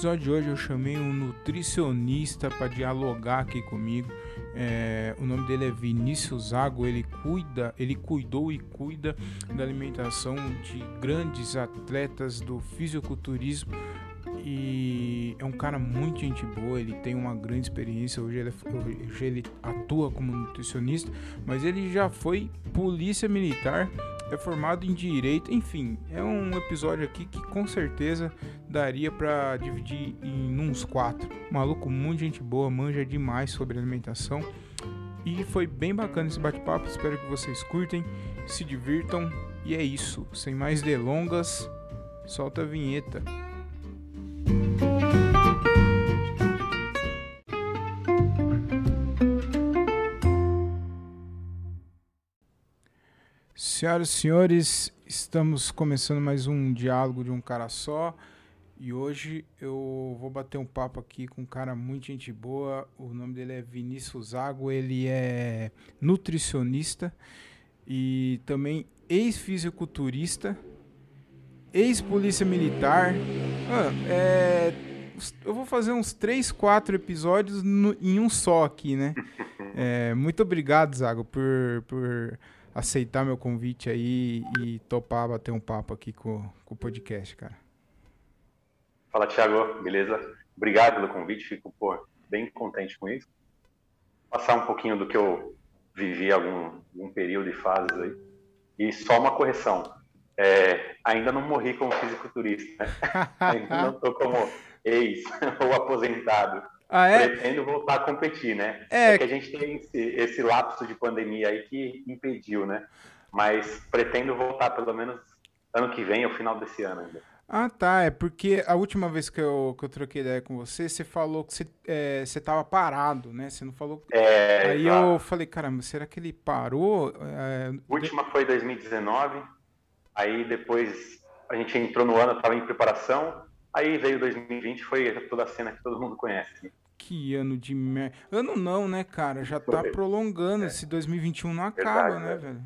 episódio de hoje eu chamei um nutricionista para dialogar aqui comigo. É, o nome dele é Vinícius Zago. Ele cuida, ele cuidou e cuida da alimentação de grandes atletas do fisiculturismo e é um cara muito gente boa, ele tem uma grande experiência, hoje ele, é hoje ele atua como nutricionista, mas ele já foi polícia militar, é formado em direito, enfim, é um episódio aqui que com certeza daria para dividir em uns quatro. Maluco, muito gente boa, manja demais sobre alimentação. E foi bem bacana esse bate-papo, espero que vocês curtem, se divirtam. E é isso, sem mais delongas, solta a vinheta. Senhoras e senhores, estamos começando mais um diálogo de um cara só. E hoje eu vou bater um papo aqui com um cara muito gente boa. O nome dele é Vinícius Zago, ele é nutricionista e também ex-fisiculturista ex-polícia militar. Ah, é, eu vou fazer uns 3, 4 episódios no, em um só aqui, né? É, muito obrigado, Zago, por, por aceitar meu convite aí e topar bater um papo aqui com, com o podcast, cara. Fala, Thiago, beleza? Obrigado pelo convite, fico pô, bem contente com isso. Passar um pouquinho do que eu vivi algum, algum período e fases aí. E só uma correção é, ainda não morri como fisiculturista, né? ainda não estou como ex ou aposentado. Ah, é? Pretendo voltar a competir, né? É, é que a gente tem esse, esse lapso de pandemia aí que impediu, né? Mas pretendo voltar pelo menos ano que vem, ao final desse ano ainda. Ah, tá. É porque a última vez que eu, que eu troquei ideia com você, você falou que você, é, você tava parado, né? Você não falou. É, Aí eu falei, caramba, será que ele parou? É... Última foi 2019. Aí depois a gente entrou no ano, estava em preparação. Aí veio 2020, foi toda a cena que todo mundo conhece. Né? Que ano de merda. Ano não, né, cara? Já tá prolongando. É. Esse 2021 não acaba, Verdade, né, velho?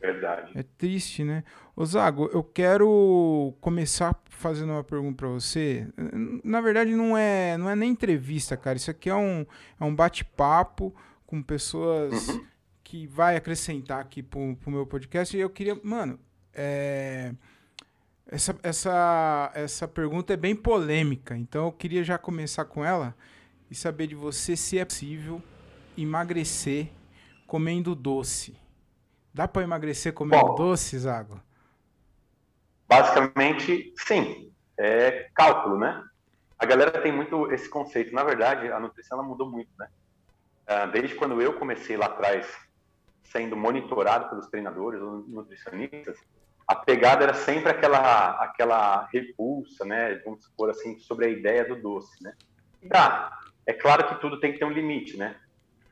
Verdade. É triste, né? Ô Zago, eu quero começar fazendo uma pergunta para você. Na verdade, não é, não é nem entrevista, cara. Isso aqui é um, é um bate-papo com pessoas uhum. que vai acrescentar aqui pro, pro meu podcast. E eu queria, mano, é, essa, essa, essa pergunta é bem polêmica, então eu queria já começar com ela e saber de você se é possível emagrecer comendo doce. Dá para emagrecer comendo Bom, doce, Zago? Basicamente, sim. É cálculo, né? A galera tem muito esse conceito. Na verdade, a nutrição ela mudou muito, né? Ah, desde quando eu comecei lá atrás, sendo monitorado pelos treinadores ou nutricionistas, a pegada era sempre aquela aquela repulsa, né, vamos supor assim, sobre a ideia do doce, né? Tá, é claro que tudo tem que ter um limite, né?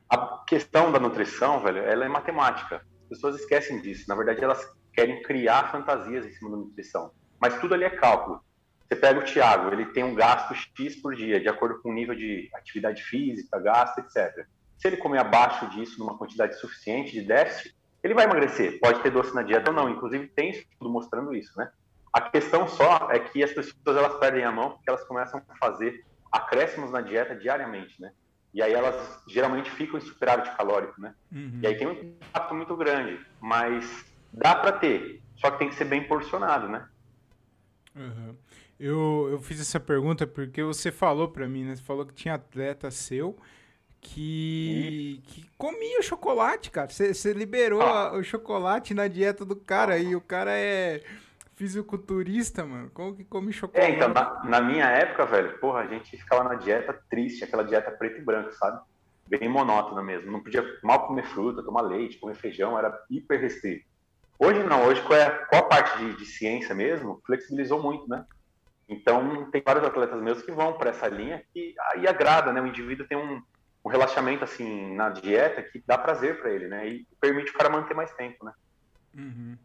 A questão da nutrição, velho, ela é matemática. As pessoas esquecem disso. Na verdade, elas querem criar fantasias em cima da nutrição. Mas tudo ali é cálculo. Você pega o Thiago, ele tem um gasto X por dia, de acordo com o nível de atividade física, gasto, etc. Se ele comer abaixo disso, numa quantidade suficiente de déficit, ele vai emagrecer. Pode ter doce na dieta ou não. Inclusive, tem estudo mostrando isso, né? A questão só é que as pessoas elas perdem a mão porque elas começam a fazer acréscimos na dieta diariamente, né? E aí elas geralmente ficam em superávit calórico, né? Uhum. E aí tem um impacto muito grande, mas dá para ter, só que tem que ser bem porcionado, né? Uhum. Eu, eu fiz essa pergunta porque você falou para mim, né? Você falou que tinha atleta seu que, que comia chocolate, cara. Você liberou ah. a, o chocolate na dieta do cara e o cara é fisiculturista, mano. Como que come chocolate? É, então, na, na, minha época, velho, porra, a gente ficava na dieta triste, aquela dieta preto e branco, sabe? Bem monótona mesmo. Não podia mal comer fruta, tomar leite, comer feijão, era hiper restrito. Hoje não, hoje com a, com a parte de, de ciência mesmo, flexibilizou muito, né? Então, tem vários atletas meus que vão para essa linha e aí agrada, né? O indivíduo tem um, um relaxamento assim na dieta que dá prazer para ele, né? E permite o cara manter mais tempo, né? Uhum.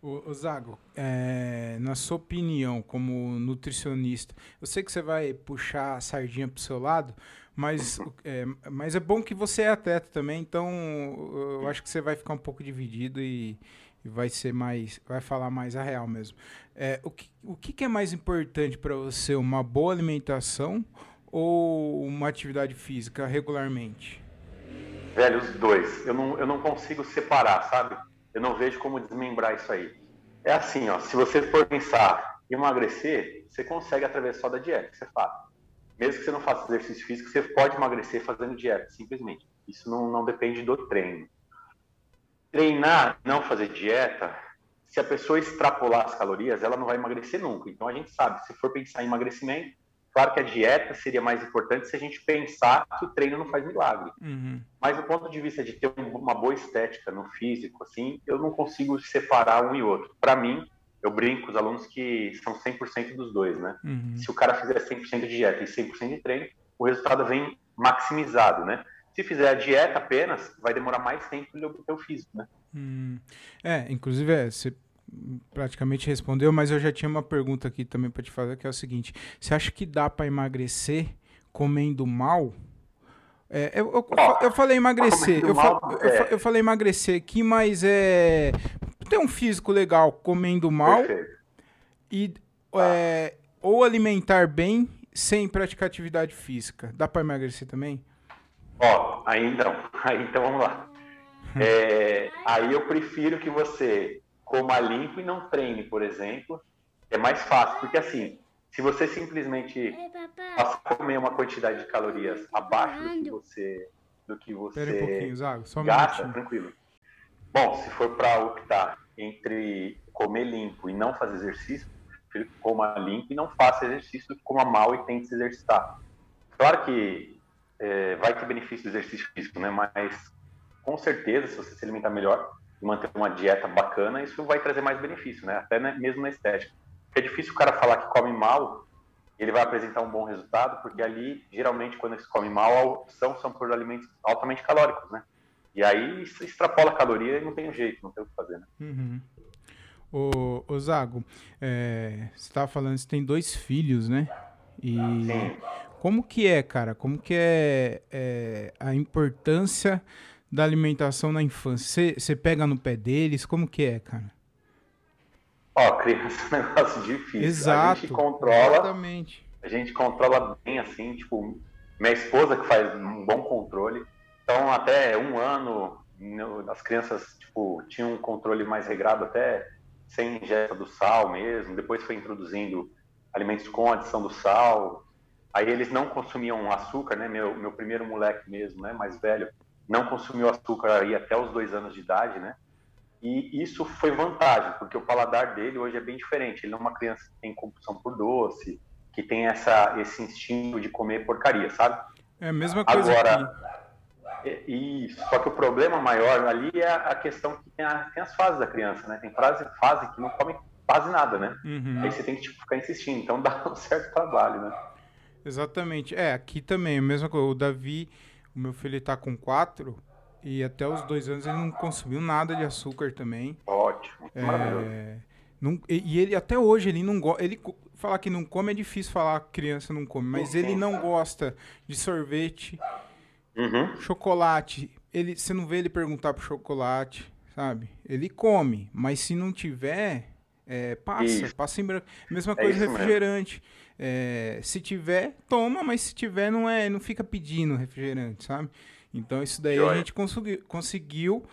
O, Zago, é, na sua opinião, como nutricionista, eu sei que você vai puxar a sardinha pro seu lado, mas, é, mas é bom que você é atleta também, então eu acho que você vai ficar um pouco dividido e, e vai ser mais, vai falar mais a real mesmo. É, o que, o que é mais importante para você, uma boa alimentação ou uma atividade física regularmente? Velho, os dois. Eu não, eu não consigo separar, sabe? Eu não vejo como desmembrar isso aí. É assim, ó, se você for pensar em emagrecer, você consegue através só da dieta, você faz. Mesmo que você não faça exercício físico, você pode emagrecer fazendo dieta, simplesmente. Isso não, não depende do treino. Treinar, não fazer dieta, se a pessoa extrapolar as calorias, ela não vai emagrecer nunca. Então a gente sabe, se for pensar em emagrecimento, Claro que a dieta seria mais importante se a gente pensar que o treino não faz milagre. Uhum. Mas do ponto de vista de ter uma boa estética no físico, assim, eu não consigo separar um e outro. Para mim, eu brinco com os alunos que são 100% dos dois, né? Uhum. Se o cara fizer 100% de dieta e 100% de treino, o resultado vem maximizado, né? Se fizer a dieta apenas, vai demorar mais tempo para obter o físico, né? Hum. É, inclusive, é, você praticamente respondeu, mas eu já tinha uma pergunta aqui também para te fazer, que é o seguinte: você acha que dá para emagrecer comendo mal? É, eu, eu, eu, falei emagrecer, eu, eu, eu, falei emagrecer aqui, mas é ter um físico legal comendo mal Perfeito. e é, ou alimentar bem sem praticar atividade física. Dá para emagrecer também? Ó, aí então, aí então vamos lá. É, aí eu prefiro que você coma limpo e não treine, por exemplo, é mais fácil, porque assim, se você simplesmente passar a comer uma quantidade de calorias abaixo do que você do que você um Zago, só um gasta, minutinho. tranquilo. Bom, se for para optar entre comer limpo e não fazer exercício, coma limpo e não faça exercício, coma mal e tente se exercitar. Claro que é, vai ter benefício do exercício físico, né? Mas com certeza, se você se alimentar melhor, e manter uma dieta bacana, isso vai trazer mais benefício, né? Até mesmo na estética. É difícil o cara falar que come mal, ele vai apresentar um bom resultado, porque ali, geralmente, quando se come mal, a opção são por alimentos altamente calóricos, né? E aí extrapola a caloria e não tem jeito, não tem o que fazer, né? Uhum. Ô, ô Zago, é, você estava falando que você tem dois filhos, né? E Sim. como que é, cara? Como que é, é a importância da alimentação na infância? Você pega no pé deles? Como que é, cara? Ó, criança é um negócio difícil. Exato. A gente controla. Exatamente. A gente controla bem assim, tipo, minha esposa que faz um bom controle. Então, até um ano, as crianças, tipo, tinham um controle mais regrado, até sem ingesta do sal mesmo. Depois foi introduzindo alimentos com adição do sal. Aí eles não consumiam açúcar, né? Meu, meu primeiro moleque mesmo, né? Mais velho, não consumiu açúcar aí até os dois anos de idade, né? E isso foi vantagem, porque o paladar dele hoje é bem diferente. Ele não é uma criança que tem compulsão por doce, que tem essa, esse instinto de comer porcaria, sabe? É a mesma coisa Agora, aqui. Isso. Só que o problema maior ali é a questão que tem, a, tem as fases da criança, né? Tem fase, fase que não come quase nada, né? Uhum. Aí você tem que tipo, ficar insistindo. Então dá um certo trabalho, né? Exatamente. É, aqui também, a mesma coisa. O Davi o meu filho está com quatro e até os dois anos ele não consumiu nada de açúcar também. Ótimo, é, não, e, ele até hoje ele não gosta. Ele falar que não come é difícil falar que criança não come, mas ele não gosta de sorvete, uhum. chocolate. Ele, você não vê ele perguntar pro chocolate, sabe? Ele come, mas se não tiver, é, passa, isso. passa em branco. Mesma é coisa refrigerante. Mesmo. É, se tiver, toma, mas se tiver, não é, não fica pedindo refrigerante, sabe? Então isso daí a gente consegui, conseguiu.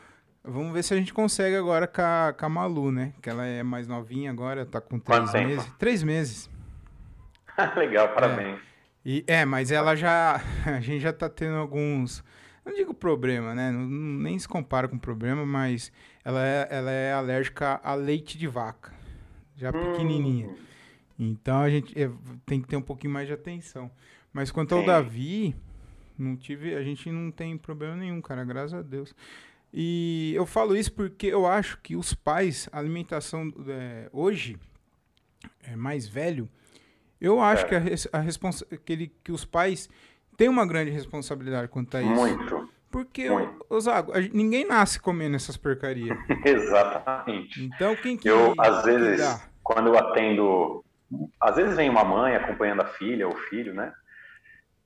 Vamos ver se a gente consegue agora com a, com a Malu, né? Que ela é mais novinha agora, tá com três Quanto meses. Tempo? Três meses. Legal, parabéns. É, e, é, mas ela já. A gente já tá tendo alguns. Não digo problema, né? Não, nem se compara com problema, mas ela é, ela é alérgica a leite de vaca. Já hum. pequenininha. Então a gente é, tem que ter um pouquinho mais de atenção. Mas quanto ao Sim. Davi, não tive, a gente não tem problema nenhum, cara, graças a Deus. E eu falo isso porque eu acho que os pais, a alimentação é, hoje, é mais velho, eu acho é. que, a, a responsa que, ele, que os pais têm uma grande responsabilidade quanto a isso. Muito. Porque. Zago, ninguém nasce comendo essas porcarias. Exatamente. Então, quem que Eu, às vezes, quando eu atendo às vezes vem uma mãe acompanhando a filha ou o filho, né?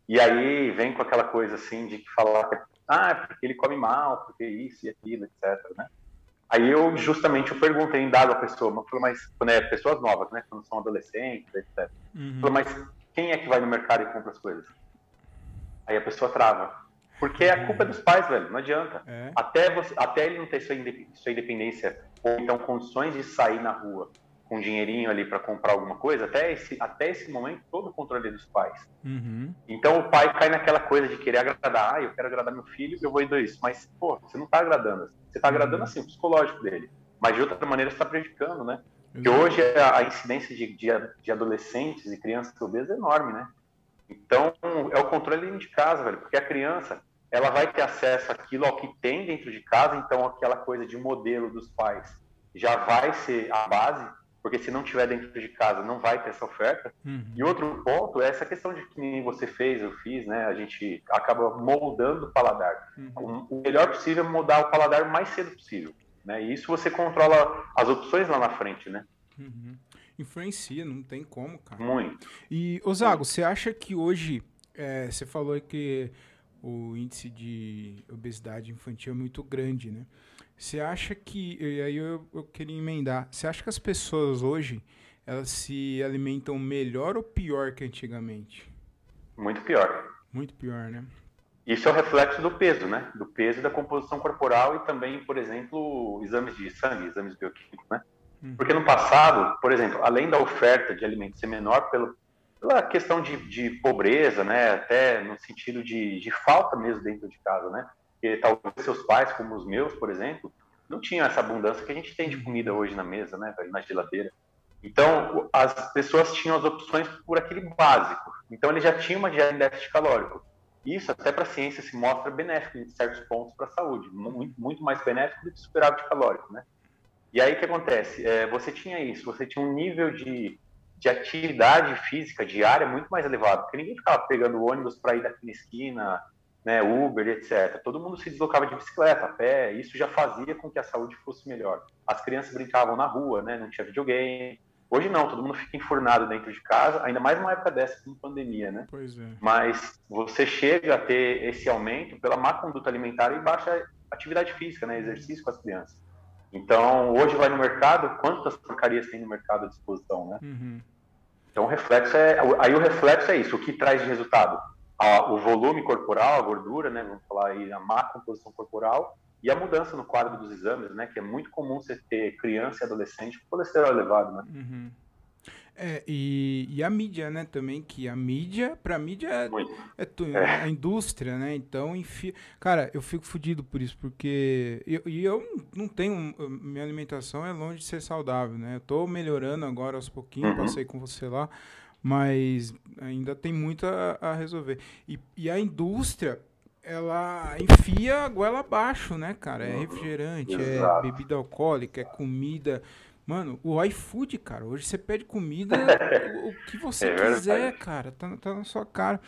E aí vem com aquela coisa assim de falar que ah, é porque ele come mal, porque isso e aquilo, etc, né? Aí eu justamente eu perguntei em dado a pessoa, mas, mas quando é pessoas novas, né? Quando são adolescentes, etc. Uhum. Falei, mas quem é que vai no mercado e compra as coisas? Aí a pessoa trava. Porque a culpa é dos pais, velho, não adianta. É. Até, você, até ele não ter sua independência, ou então condições de sair na rua um dinheirinho ali para comprar alguma coisa, até esse, até esse momento, todo o controle é dos pais. Uhum. Então o pai cai naquela coisa de querer agradar, ah, eu quero agradar meu filho, eu vou indo isso. Mas, pô, você não está agradando. Você está agradando uhum. assim, o psicológico dele. Mas de outra maneira você está prejudicando, né? Porque hoje a, incidência de, de, de, adolescentes e crianças obesas é enorme, né? Então é o controle de casa, velho. Porque a criança, ela vai ter acesso àquilo ao que tem dentro de casa, então aquela coisa de modelo dos pais já vai ser a base porque se não tiver dentro de casa não vai ter essa oferta. Uhum. E outro ponto é essa questão de que você fez, eu fiz, né? A gente acaba moldando o paladar. Uhum. O melhor possível é moldar o paladar o mais cedo possível, né? E isso você controla as opções lá na frente, né? Uhum. Influencia, não tem como, cara. Muito. E, Osago, você acha que hoje, é, você falou que o índice de obesidade infantil é muito grande, né? Você acha que. E aí eu, eu queria emendar. Você acha que as pessoas hoje elas se alimentam melhor ou pior que antigamente? Muito pior. Muito pior, né? Isso é o reflexo do peso, né? Do peso e da composição corporal e também, por exemplo, exames de sangue, exames bioquímicos, né? Uhum. Porque no passado, por exemplo, além da oferta de alimentos ser menor pelo, pela questão de, de pobreza, né? Até no sentido de, de falta mesmo dentro de casa, né? Porque talvez seus pais, como os meus, por exemplo, não tinham essa abundância que a gente tem de comida hoje na mesa, né, na geladeira. Então, as pessoas tinham as opções por aquele básico. Então, ele já tinha uma dieta em déficit calórico. Isso, até para a ciência, se mostra benéfico em certos pontos para a saúde. Muito, muito mais benéfico do que superávit calórico, né? E aí, o que acontece? É, você tinha isso, você tinha um nível de, de atividade física diária muito mais elevado. Porque ninguém ficava pegando ônibus para ir daqui na esquina, né, Uber, etc. Todo mundo se deslocava de bicicleta, a pé, isso já fazia com que a saúde fosse melhor. As crianças brincavam na rua, né, não tinha videogame. Hoje não, todo mundo fica enfurnado dentro de casa, ainda mais numa época dessa, com pandemia, né? Pois é. Mas você chega a ter esse aumento pela má conduta alimentar e baixa atividade física, né, exercício com as crianças. Então, hoje vai no mercado, quantas porcarias tem no mercado à disposição, né? Uhum. Então, o reflexo é, aí o reflexo é isso, o que traz de resultado? A, o volume corporal, a gordura, né, vamos falar aí a má composição corporal, e a mudança no quadro dos exames, né, que é muito comum você ter criança e adolescente com colesterol elevado, né. Uhum. É, e, e, a mídia, né, também, que a mídia, pra mídia é, é, tu, é. a indústria, né, então, enfim, cara, eu fico fodido por isso, porque eu, e eu não tenho, minha alimentação é longe de ser saudável, né, eu tô melhorando agora aos pouquinhos, uhum. passei com você lá, mas ainda tem muito a, a resolver. E, e, a indústria, ela enfia a goela abaixo, né, cara? É refrigerante, é Exato. é bebida alcoólica, é comida. Mano, o iFood, cara, hoje você pede comida o, o que você é quiser, cara, tá, tá na sua cara.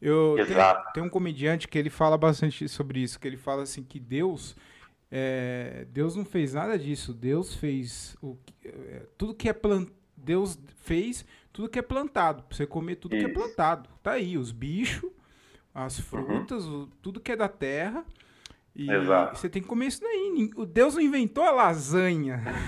Eu tenho, tem um comediante que ele fala bastante sobre isso, que ele fala assim que Deus é, Deus não fez nada disso. Deus fez o é, tudo que é plantado. Deus fez tudo que é plantado, pra você comer tudo Isso. que é plantado. Tá aí, os bichos, as uhum. frutas, uhum. o, tudo que é da terra. E Exato. você tem que comer isso daí. O Deus não inventou a lasanha.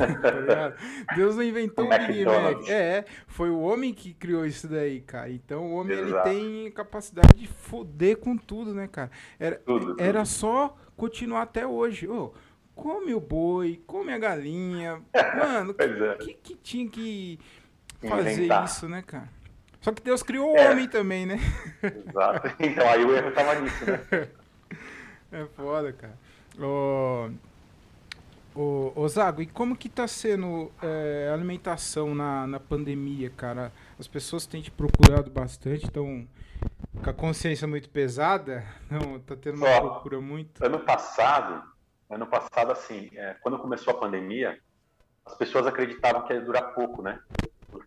tá Deus não inventou o Big Mac. É, foi o homem que criou isso daí, cara. Então o homem ele tem capacidade de foder com tudo, né, cara? Era, tudo, tudo. era só continuar até hoje. Oh, come o boi, come a galinha. Mano, que, é. que, que tinha que fazer inventar. isso, né, cara? Só que Deus criou o é. homem também, né? Exato. Então aí o erro tava nisso, né? É foda, cara. Ô, ô, ô Zago, e como que tá sendo é, a alimentação na, na pandemia, cara? As pessoas têm te procurado bastante, estão com a consciência muito pesada? Não, tá tendo uma Ó, procura muito? Ano passado, ano passado, assim, é, quando começou a pandemia, as pessoas acreditavam que ia durar pouco, né?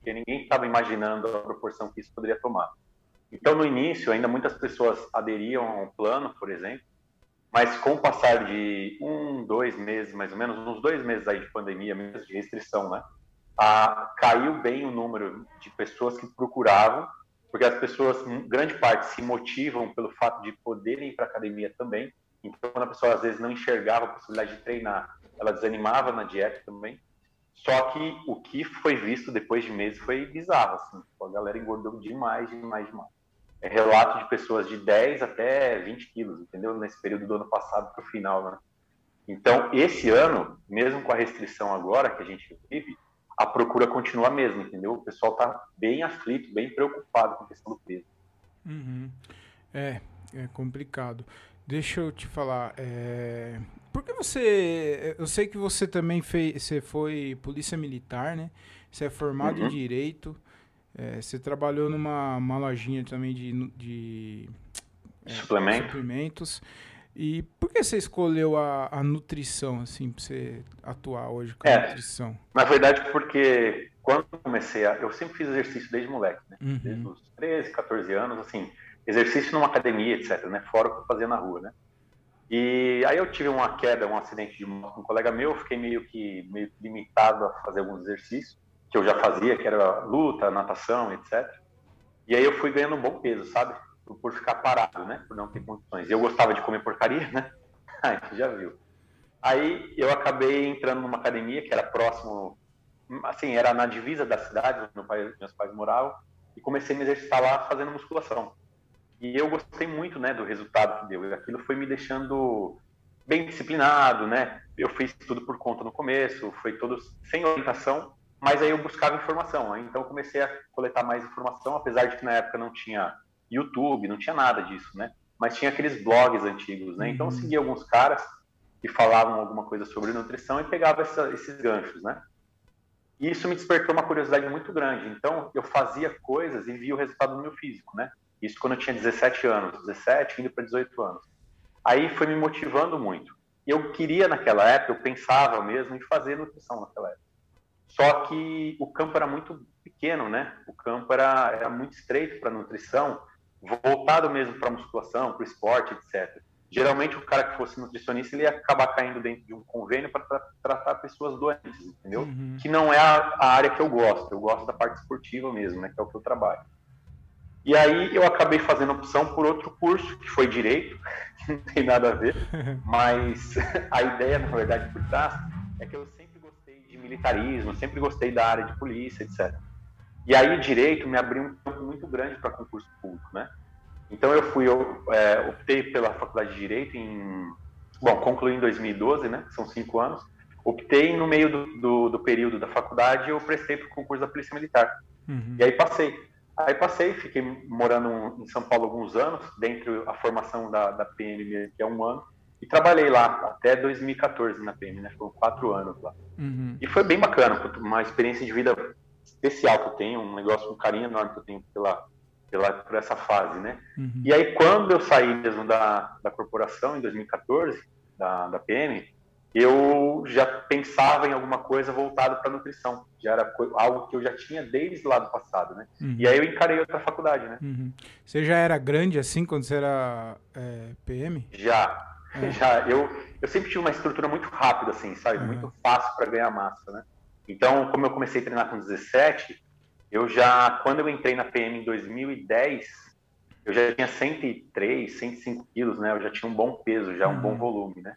Porque ninguém estava imaginando a proporção que isso poderia tomar. Então, no início, ainda muitas pessoas aderiam ao plano, por exemplo, mas com o passar de um, dois meses, mais ou menos, uns dois meses aí de pandemia, meses de restrição, né? A, caiu bem o número de pessoas que procuravam, porque as pessoas, grande parte, se motivam pelo fato de poderem ir para a academia também. Então, quando a pessoa às vezes não enxergava a possibilidade de treinar ela desanimava na dieta também. Só que o que foi visto depois de meses foi bizarro, assim. A galera engordou demais, demais, demais. É relato de pessoas de 10 até 20 quilos, entendeu? Nesse período do ano passado para o final, né? Então, esse ano, mesmo com a restrição agora que a gente vive, a procura continua a mesma, entendeu? O pessoal está bem aflito, bem preocupado com a questão do peso. Uhum. É, é complicado. Deixa eu te falar, é... por que você, eu sei que você também fez, você foi polícia militar, né? Você é formado uhum. em direito, é, você trabalhou numa uma lojinha também de, de é, Suplemento. suplementos. E por que você escolheu a, a nutrição, assim, para você atuar hoje com a é, nutrição? Na verdade, porque quando comecei a. Eu sempre fiz exercício desde moleque, né? Uhum. Desde os 13, 14 anos, assim, exercício numa academia, etc., né? Fora o que eu fazia na rua, né? E aí eu tive uma queda, um acidente de moto com um colega meu, fiquei meio que meio limitado a fazer alguns exercícios que eu já fazia, que era luta, natação, etc. E aí eu fui ganhando um bom peso, sabe? por ficar parado, né? Por não ter condições. Eu gostava de comer porcaria, né? Aí já viu. Aí eu acabei entrando numa academia que era próximo, assim, era na divisa da cidade, onde meu pai, meus pais moravam, e comecei a me exercitar lá fazendo musculação. E eu gostei muito, né, do resultado que deu. E aquilo foi me deixando bem disciplinado, né? Eu fiz tudo por conta no começo, foi todo sem orientação, mas aí eu buscava informação. Então comecei a coletar mais informação, apesar de que na época não tinha YouTube, não tinha nada disso, né? Mas tinha aqueles blogs antigos, né? Então eu uhum. seguia alguns caras que falavam alguma coisa sobre nutrição e pegava essa, esses ganchos, né? E isso me despertou uma curiosidade muito grande. Então eu fazia coisas e via o resultado no meu físico, né? Isso quando eu tinha 17 anos, 17, indo para 18 anos. Aí foi me motivando muito. E eu queria naquela época, eu pensava mesmo em fazer nutrição naquela época. Só que o campo era muito pequeno, né? O campo era, era muito estreito para nutrição voltado mesmo para musculação, para esporte, etc. Geralmente, o cara que fosse nutricionista, ele ia acabar caindo dentro de um convênio para tra tratar pessoas doentes, entendeu? Uhum. Que não é a, a, área que eu gosto. Eu gosto da parte esportiva mesmo, né? Que é o que eu trabalho. E aí eu acabei fazendo opção por outro curso, que foi direito, que não tem nada a ver, mas a ideia, na verdade, por trás, é que eu sempre gostei de militarismo, sempre gostei da área de polícia, etc. E aí direito me abriu um campo muito grande para concurso público, né? Então eu fui, eu é, optei pela faculdade de direito em, bom, concluí em 2012, né? São cinco anos. Optei no meio do, do, do período da faculdade, eu prestei para o concurso da Polícia Militar. Uhum. E aí passei. Aí passei, fiquei morando em São Paulo alguns anos, dentro da formação da, da PM, que é um ano, e trabalhei lá até 2014 na PM, né? Foram quatro anos lá. Uhum. E foi bem bacana, uma experiência de vida especial que eu tenho, um negócio, um carinho enorme que eu tenho pela, pela, por essa fase, né? Uhum. E aí, quando eu saí mesmo da, da corporação, em 2014, da, da PM, eu já pensava em alguma coisa voltada para nutrição. Já era algo que eu já tinha desde lá do passado, né? Uhum. E aí eu encarei outra faculdade, né? Uhum. Você já era grande assim quando você era é, PM? Já, é. já. Eu, eu sempre tive uma estrutura muito rápida, assim, sabe? Uhum. Muito fácil para ganhar massa, né? Então, como eu comecei a treinar com 17, eu já, quando eu entrei na PM em 2010, eu já tinha 103, 105 quilos, né? Eu já tinha um bom peso, já um bom uhum. volume, né?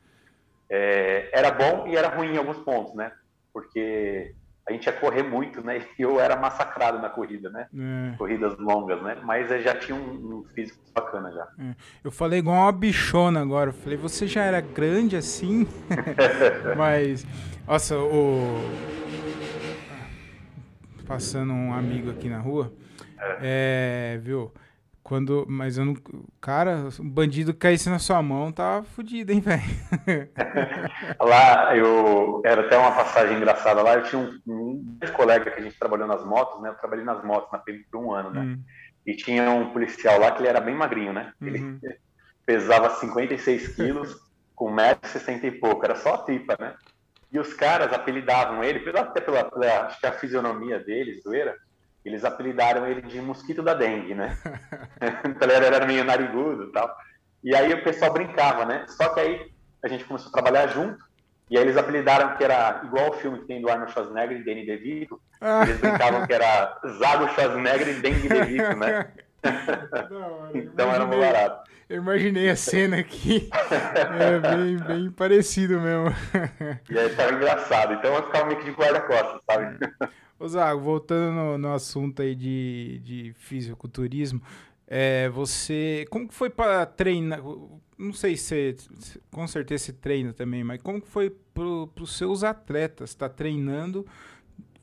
É, era bom e era ruim em alguns pontos, né? Porque a gente ia correr muito, né? E eu era massacrado na corrida, né? É. Corridas longas, né? Mas já tinha um, um físico bacana já. É. Eu falei igual uma bichona agora. Eu falei, você já era grande assim? Mas, nossa, o passando um amigo aqui na rua. É, é viu? Quando, mas eu não. Cara, um bandido caísse na sua mão, tá fudido, hein, velho? lá, eu. Era até uma passagem engraçada lá. Eu tinha um, um colega que a gente trabalhou nas motos, né? Eu trabalhei nas motos na PM por um ano, né? Hum. E tinha um policial lá que ele era bem magrinho, né? Ele uhum. pesava 56 quilos, com 1,60m e pouco. Era só a tripa, né? E os caras apelidavam ele, até pela, pela acho que a fisionomia dele, zoeira, eles apelidaram ele de mosquito da dengue, né? então ele era meio narigudo e tal. E aí o pessoal brincava, né? Só que aí a gente começou a trabalhar junto, e aí eles apelidaram que era igual o filme que tem do Arnold Schwarzenegger e Danny DeVito. Eles brincavam que era Zago Schwarzenegger e Dengue DeVito, né? Não, então era muito barato. Eu imaginei a cena aqui. é bem, bem parecido mesmo. E aí tava engraçado. Então eu ficava meio que de guarda-costas, sabe? Ô Zago, voltando no, no, assunto aí de, de fisiculturismo, é, você. Como que foi para treinar? Não sei se com certeza você treina também, mas como que foi para os seus atletas? Está treinando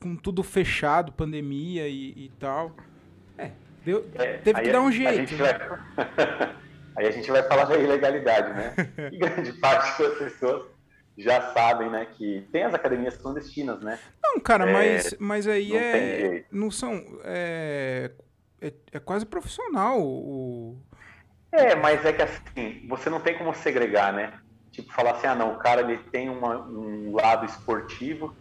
com tudo fechado, pandemia e, e tal. É, deu, é, teve que dar um jeito. Vai... aí a gente vai falar da ilegalidade, né? E grande parte das pessoas já sabem, né, que tem as academias clandestinas, né? Não, cara, é, mas, mas aí não é. Não são. É, é, é, quase profissional o. É, mas é que assim, você não tem como segregar, né? Tipo, falar assim, ah, não, o cara ele tem uma, um lado esportivo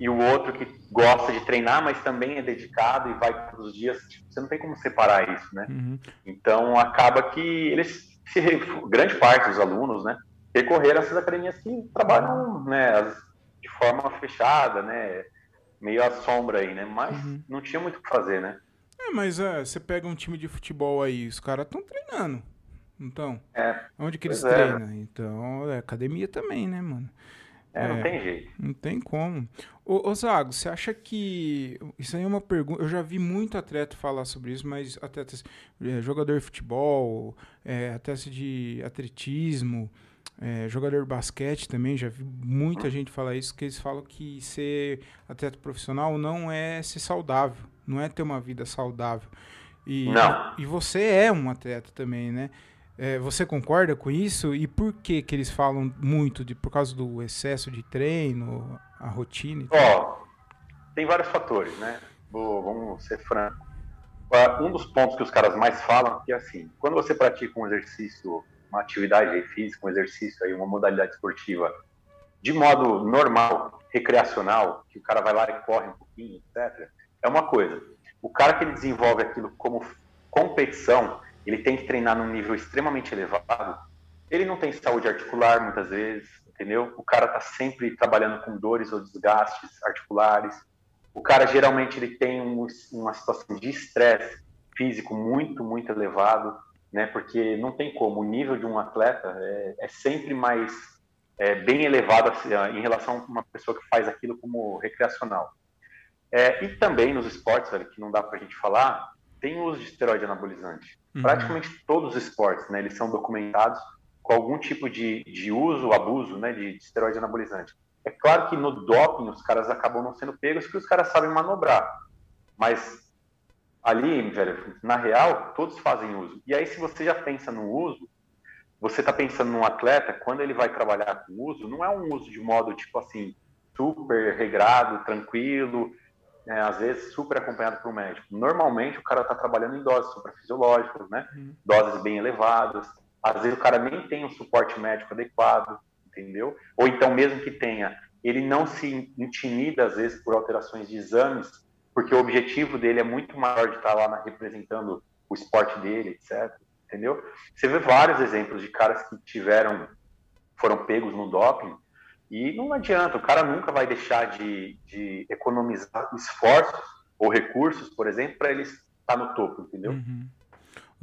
e o outro que gosta de treinar, mas também é dedicado e vai todos os dias. Tipo, você não tem como separar isso, né? Uhum. Então acaba que eles, grande parte dos alunos, né? Recorrer a essas academias que trabalham né, de forma fechada, né, meio à sombra aí, né, mas uhum. não tinha muito o que fazer, né. É, mas é, você pega um time de futebol aí, os caras estão treinando, então, é, onde que eles é. treinam? Então, é academia também, né, mano. É, não é, tem jeito. Não tem como. Ô, ô, Zago, você acha que. Isso aí é uma pergunta. Eu já vi muito atleta falar sobre isso, mas atletas. É, jogador de futebol, é, atleta de atletismo, é, jogador de basquete também, já vi muita gente falar isso, que eles falam que ser atleta profissional não é ser saudável, não é ter uma vida saudável. E, não. e você é um atleta também, né? É, você concorda com isso? E por que que eles falam muito de por causa do excesso de treino, a rotina? Ó, tem vários fatores, né? Vou, vamos ser franco. Um dos pontos que os caras mais falam é assim, quando você pratica um exercício uma atividade física, um exercício, aí, uma modalidade esportiva de modo normal, recreacional, que o cara vai lá e corre um pouquinho, etc., é uma coisa. O cara que ele desenvolve aquilo como competição, ele tem que treinar num nível extremamente elevado. Ele não tem saúde articular muitas vezes, entendeu? O cara está sempre trabalhando com dores ou desgastes articulares. O cara geralmente ele tem um, uma situação de estresse físico muito, muito elevado né? Porque não tem como, o nível de um atleta é, é sempre mais é, bem elevado assim, em relação a uma pessoa que faz aquilo como recreacional. É, e também nos esportes, velho, que não dá para a gente falar, tem o uso de esteroide anabolizante. Uhum. Praticamente todos os esportes, né, eles são documentados com algum tipo de, de uso, abuso, né, de, de esteroide anabolizante. É claro que no doping os caras acabam não sendo pegos porque os caras sabem manobrar, mas ali, velho, na real, todos fazem uso. E aí, se você já pensa no uso, você está pensando num atleta, quando ele vai trabalhar com uso, não é um uso de modo, tipo assim, super regrado, tranquilo, é, às vezes super acompanhado por um médico. Normalmente, o cara está trabalhando em doses suprafisiológicas, né? Uhum. Doses bem elevadas. Às vezes, o cara nem tem um suporte médico adequado, entendeu? Ou então, mesmo que tenha, ele não se intimida, às vezes, por alterações de exames porque o objetivo dele é muito maior de estar lá na, representando o esporte dele, etc. Entendeu? Você vê vários exemplos de caras que tiveram, foram pegos no doping, e não adianta, o cara nunca vai deixar de, de economizar esforços ou recursos, por exemplo, para ele estar no topo, entendeu? Uhum.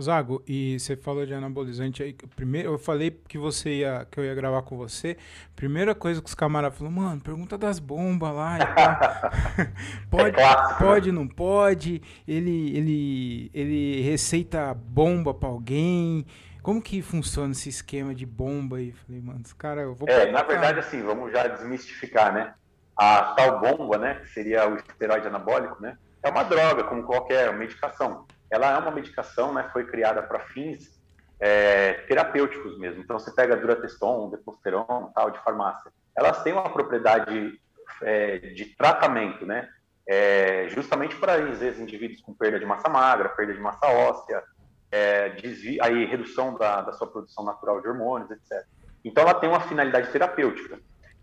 Zago, e você falou de anabolizante aí. Primeiro, eu falei que você ia, que eu ia gravar com você. Primeira coisa que os camaradas falaram, mano, pergunta das bombas lá e tal. pode, é pode, não pode. Ele, ele, ele receita bomba para alguém. Como que funciona esse esquema de bomba aí? Falei, mano, os caras, eu vou. É, na verdade, assim, vamos já desmistificar, né? A tal bomba, né? Que seria o esteroide anabólico, né? É uma droga, como qualquer medicação ela é uma medicação, né, foi criada para fins é, terapêuticos mesmo. Então, você pega durateston, deposteron, tal, de farmácia. Elas têm uma propriedade é, de tratamento, né, é, justamente para, às vezes, indivíduos com perda de massa magra, perda de massa óssea, é, aí, redução da, da sua produção natural de hormônios, etc. Então, ela tem uma finalidade terapêutica.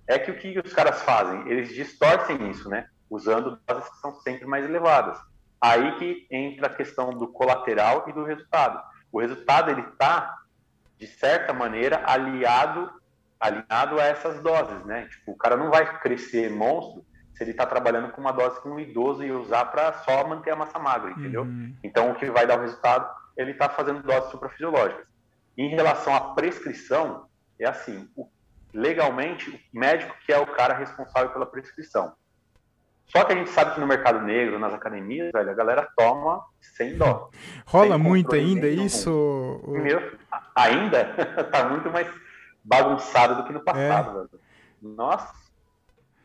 É que o que os caras fazem? Eles distorcem isso, né, usando doses que são sempre mais elevadas. Aí que entra a questão do colateral e do resultado. O resultado ele está de certa maneira aliado alinhado a essas doses, né? Tipo, o cara não vai crescer monstro se ele está trabalhando com uma dose com um idoso e usar para só manter a massa magra, entendeu? Uhum. Então, o que vai dar o resultado, ele está fazendo doses suprafisiológicas. Em relação à prescrição, é assim, legalmente, o médico que é o cara responsável pela prescrição. Só que a gente sabe que no mercado negro, nas academias, velho, a galera toma sem dó. Rola sem muito ainda isso? Primeiro, ainda tá muito mais bagunçado do que no passado, é. velho. Nossa,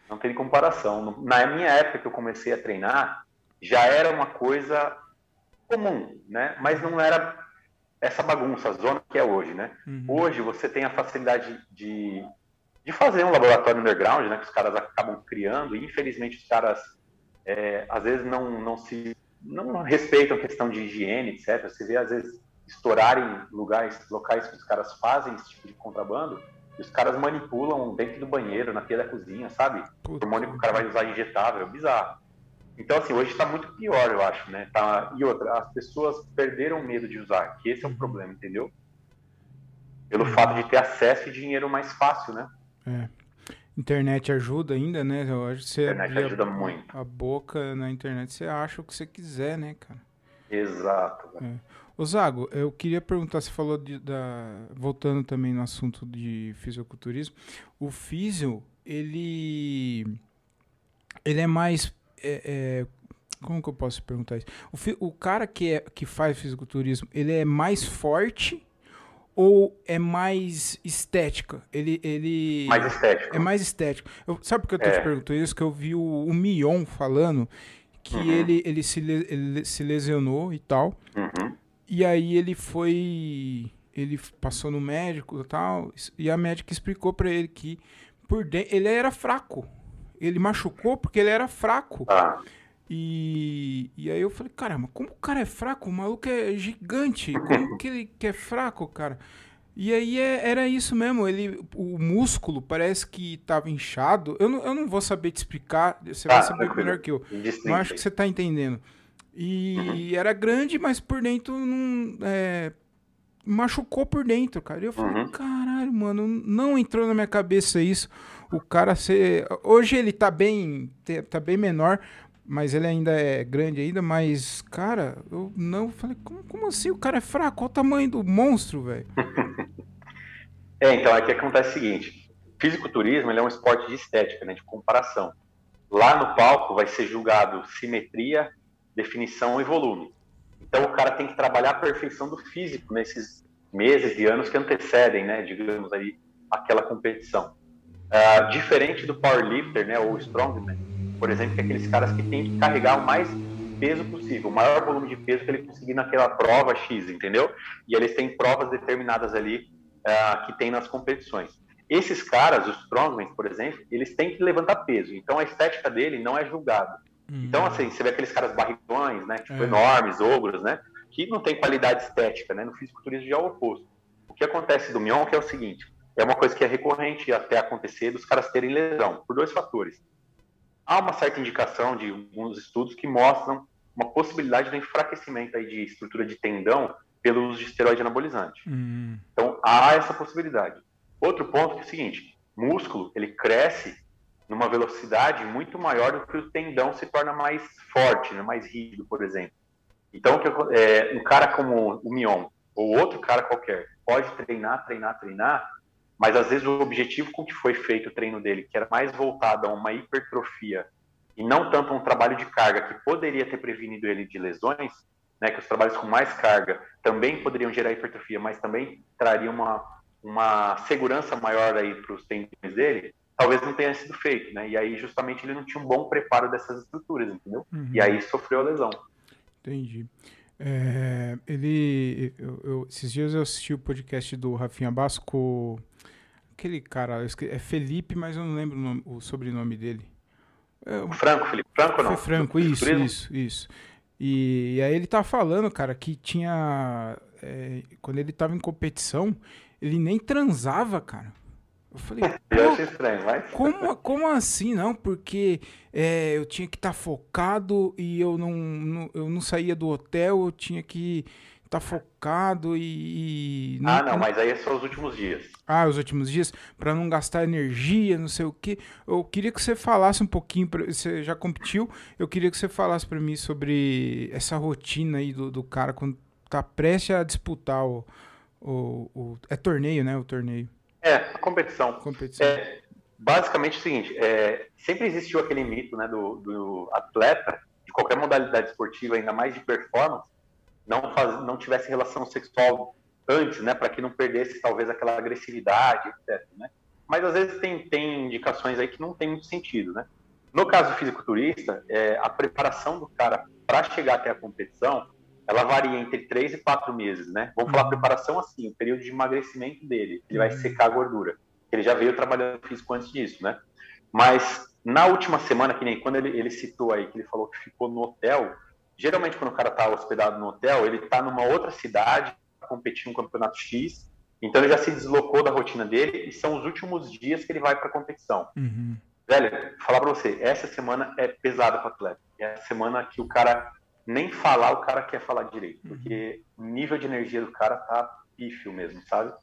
não tem comparação. Na minha época que eu comecei a treinar, já era uma coisa comum, né? Mas não era essa bagunça, a zona que é hoje, né? Uhum. Hoje você tem a facilidade de de fazer um laboratório underground, né, que os caras acabam criando, e infelizmente os caras é, às vezes não, não se não respeitam a questão de higiene, etc. Você vê às vezes estourarem lugares, locais que os caras fazem esse tipo de contrabando, e os caras manipulam dentro do banheiro, na pia da cozinha, sabe? O hormônio que o cara vai usar injetável, bizarro. Então, assim, hoje está muito pior, eu acho, né? Tá... E outra, as pessoas perderam medo de usar, que esse é o problema, entendeu? Pelo fato de ter acesso e dinheiro mais fácil, né? É. Internet ajuda ainda, né? Eu acho que você internet ajuda a, muito. A boca na internet, você acha o que você quiser, né, cara? Exato. É. Ô Zago, eu queria perguntar, você falou de, da. Voltando também no assunto de fisiculturismo. O físio, ele. Ele é mais. É, é, como que eu posso perguntar isso? O, o cara que, é, que faz fisiculturismo, ele é mais forte ou é mais estética? Ele, ele mais estético. É mais estético. Eu, sabe por que eu tô é. te perguntando isso? Que eu vi o, o Mion falando que uhum. ele, ele, se, ele se lesionou e tal. Uhum. E aí ele foi. Ele passou no médico e tal. E a médica explicou para ele que por dentro, ele era fraco. Ele machucou porque ele era fraco. Ah. E, e aí eu falei, caramba, como o cara é fraco? O maluco é gigante. Como que ele que é fraco, cara? E aí é, era isso mesmo, ele, o músculo parece que estava inchado. Eu não, eu não vou saber te explicar, você vai ah, saber melhor que eu. Mas acho que você está entendendo. E uhum. era grande, mas por dentro não. É, machucou por dentro, cara. E eu falei, uhum. caralho, mano, não entrou na minha cabeça isso. O cara ser. Hoje ele tá bem. tá bem menor, mas ele ainda é grande ainda, mas, cara, eu não falei, como, como assim? O cara é fraco? Qual o tamanho do monstro, velho? é, então, aqui acontece o seguinte: fisiculturismo ele é um esporte de estética, né, de comparação. Lá no palco vai ser julgado simetria, definição e volume. Então o cara tem que trabalhar a perfeição do físico nesses meses e anos que antecedem, né, digamos aí, aquela competição. Uh, diferente do powerlifter, né, ou strongman, por exemplo, que é aqueles caras que têm que carregar o mais peso possível, o maior volume de peso que ele conseguir naquela prova X, entendeu? E eles têm provas determinadas ali uh, que tem nas competições. Esses caras, os strongmen, por exemplo, eles têm que levantar peso. Então a estética dele não é julgada. Uhum. Então, assim, você vê aqueles caras barrigões, né? Tipo, é. enormes, ogros, né? Que não tem qualidade estética, né? No fisiculturismo já é o oposto. O que acontece do Mion que é o seguinte: é uma coisa que é recorrente até acontecer dos caras terem lesão, por dois fatores há uma certa indicação de alguns estudos que mostram uma possibilidade de enfraquecimento aí de estrutura de tendão pelo uso de esteroide anabolizante. Uhum. Então, há essa possibilidade. Outro ponto é o seguinte, músculo, ele cresce numa velocidade muito maior do que o tendão se torna mais forte, né, mais rígido, por exemplo. Então, é, um cara como o Mion, ou outro cara qualquer, pode treinar, treinar, treinar, mas às vezes o objetivo com que foi feito o treino dele, que era mais voltado a uma hipertrofia e não tanto um trabalho de carga que poderia ter prevenido ele de lesões, né, que os trabalhos com mais carga também poderiam gerar hipertrofia, mas também trariam uma, uma segurança maior aí para os tendões dele, talvez não tenha sido feito, né? E aí justamente ele não tinha um bom preparo dessas estruturas, entendeu? Uhum. E aí sofreu a lesão. Entendi. É, ele, eu, eu, esses dias eu assisti o podcast do Rafinha Basco aquele cara, é Felipe, mas eu não lembro o, nome, o sobrenome dele. É, Franco, Felipe Franco não? Foi Franco, isso, isso, isso. E, e, aí ele tá falando, cara, que tinha. É, quando ele tava em competição, ele nem transava, cara. Eu falei, eu achei estranho, mas... como, como assim, não? Porque é, eu tinha que estar tá focado e eu não, não, eu não saía do hotel, eu tinha que tá focado e. e não, ah, não, mas aí são os últimos dias. Ah, os últimos dias, para não gastar energia, não sei o quê. Eu queria que você falasse um pouquinho, pra, você já competiu, eu queria que você falasse para mim sobre essa rotina aí do, do cara quando tá prestes a disputar o, o, o, É torneio, né? O torneio. É, a competição. competição. É, basicamente é o seguinte: é, sempre existiu aquele mito né, do, do atleta, de qualquer modalidade esportiva, ainda mais de performance, não, faz, não tivesse relação sexual antes, né, para que não perdesse talvez aquela agressividade, etc. Né? Mas às vezes tem, tem indicações aí que não tem muito sentido, né? No caso do fisiculturista, é, a preparação do cara para chegar até a competição, ela varia entre três e quatro meses, né? Vamos falar uhum. preparação assim, o período de emagrecimento dele, ele vai uhum. secar a gordura. Ele já veio trabalhando físico antes disso, né? Mas na última semana, que nem quando ele, ele citou aí, que ele falou que ficou no hotel, geralmente quando o cara está hospedado no hotel, ele está numa outra cidade, competindo um campeonato X, então ele já se deslocou da rotina dele e são os últimos dias que ele vai para a competição. Uhum. Velho, falar para você, essa semana é pesada para atleta. É a semana que o cara nem falar, o cara quer falar direito, uhum. porque o nível de energia do cara tá pífio mesmo, sabe?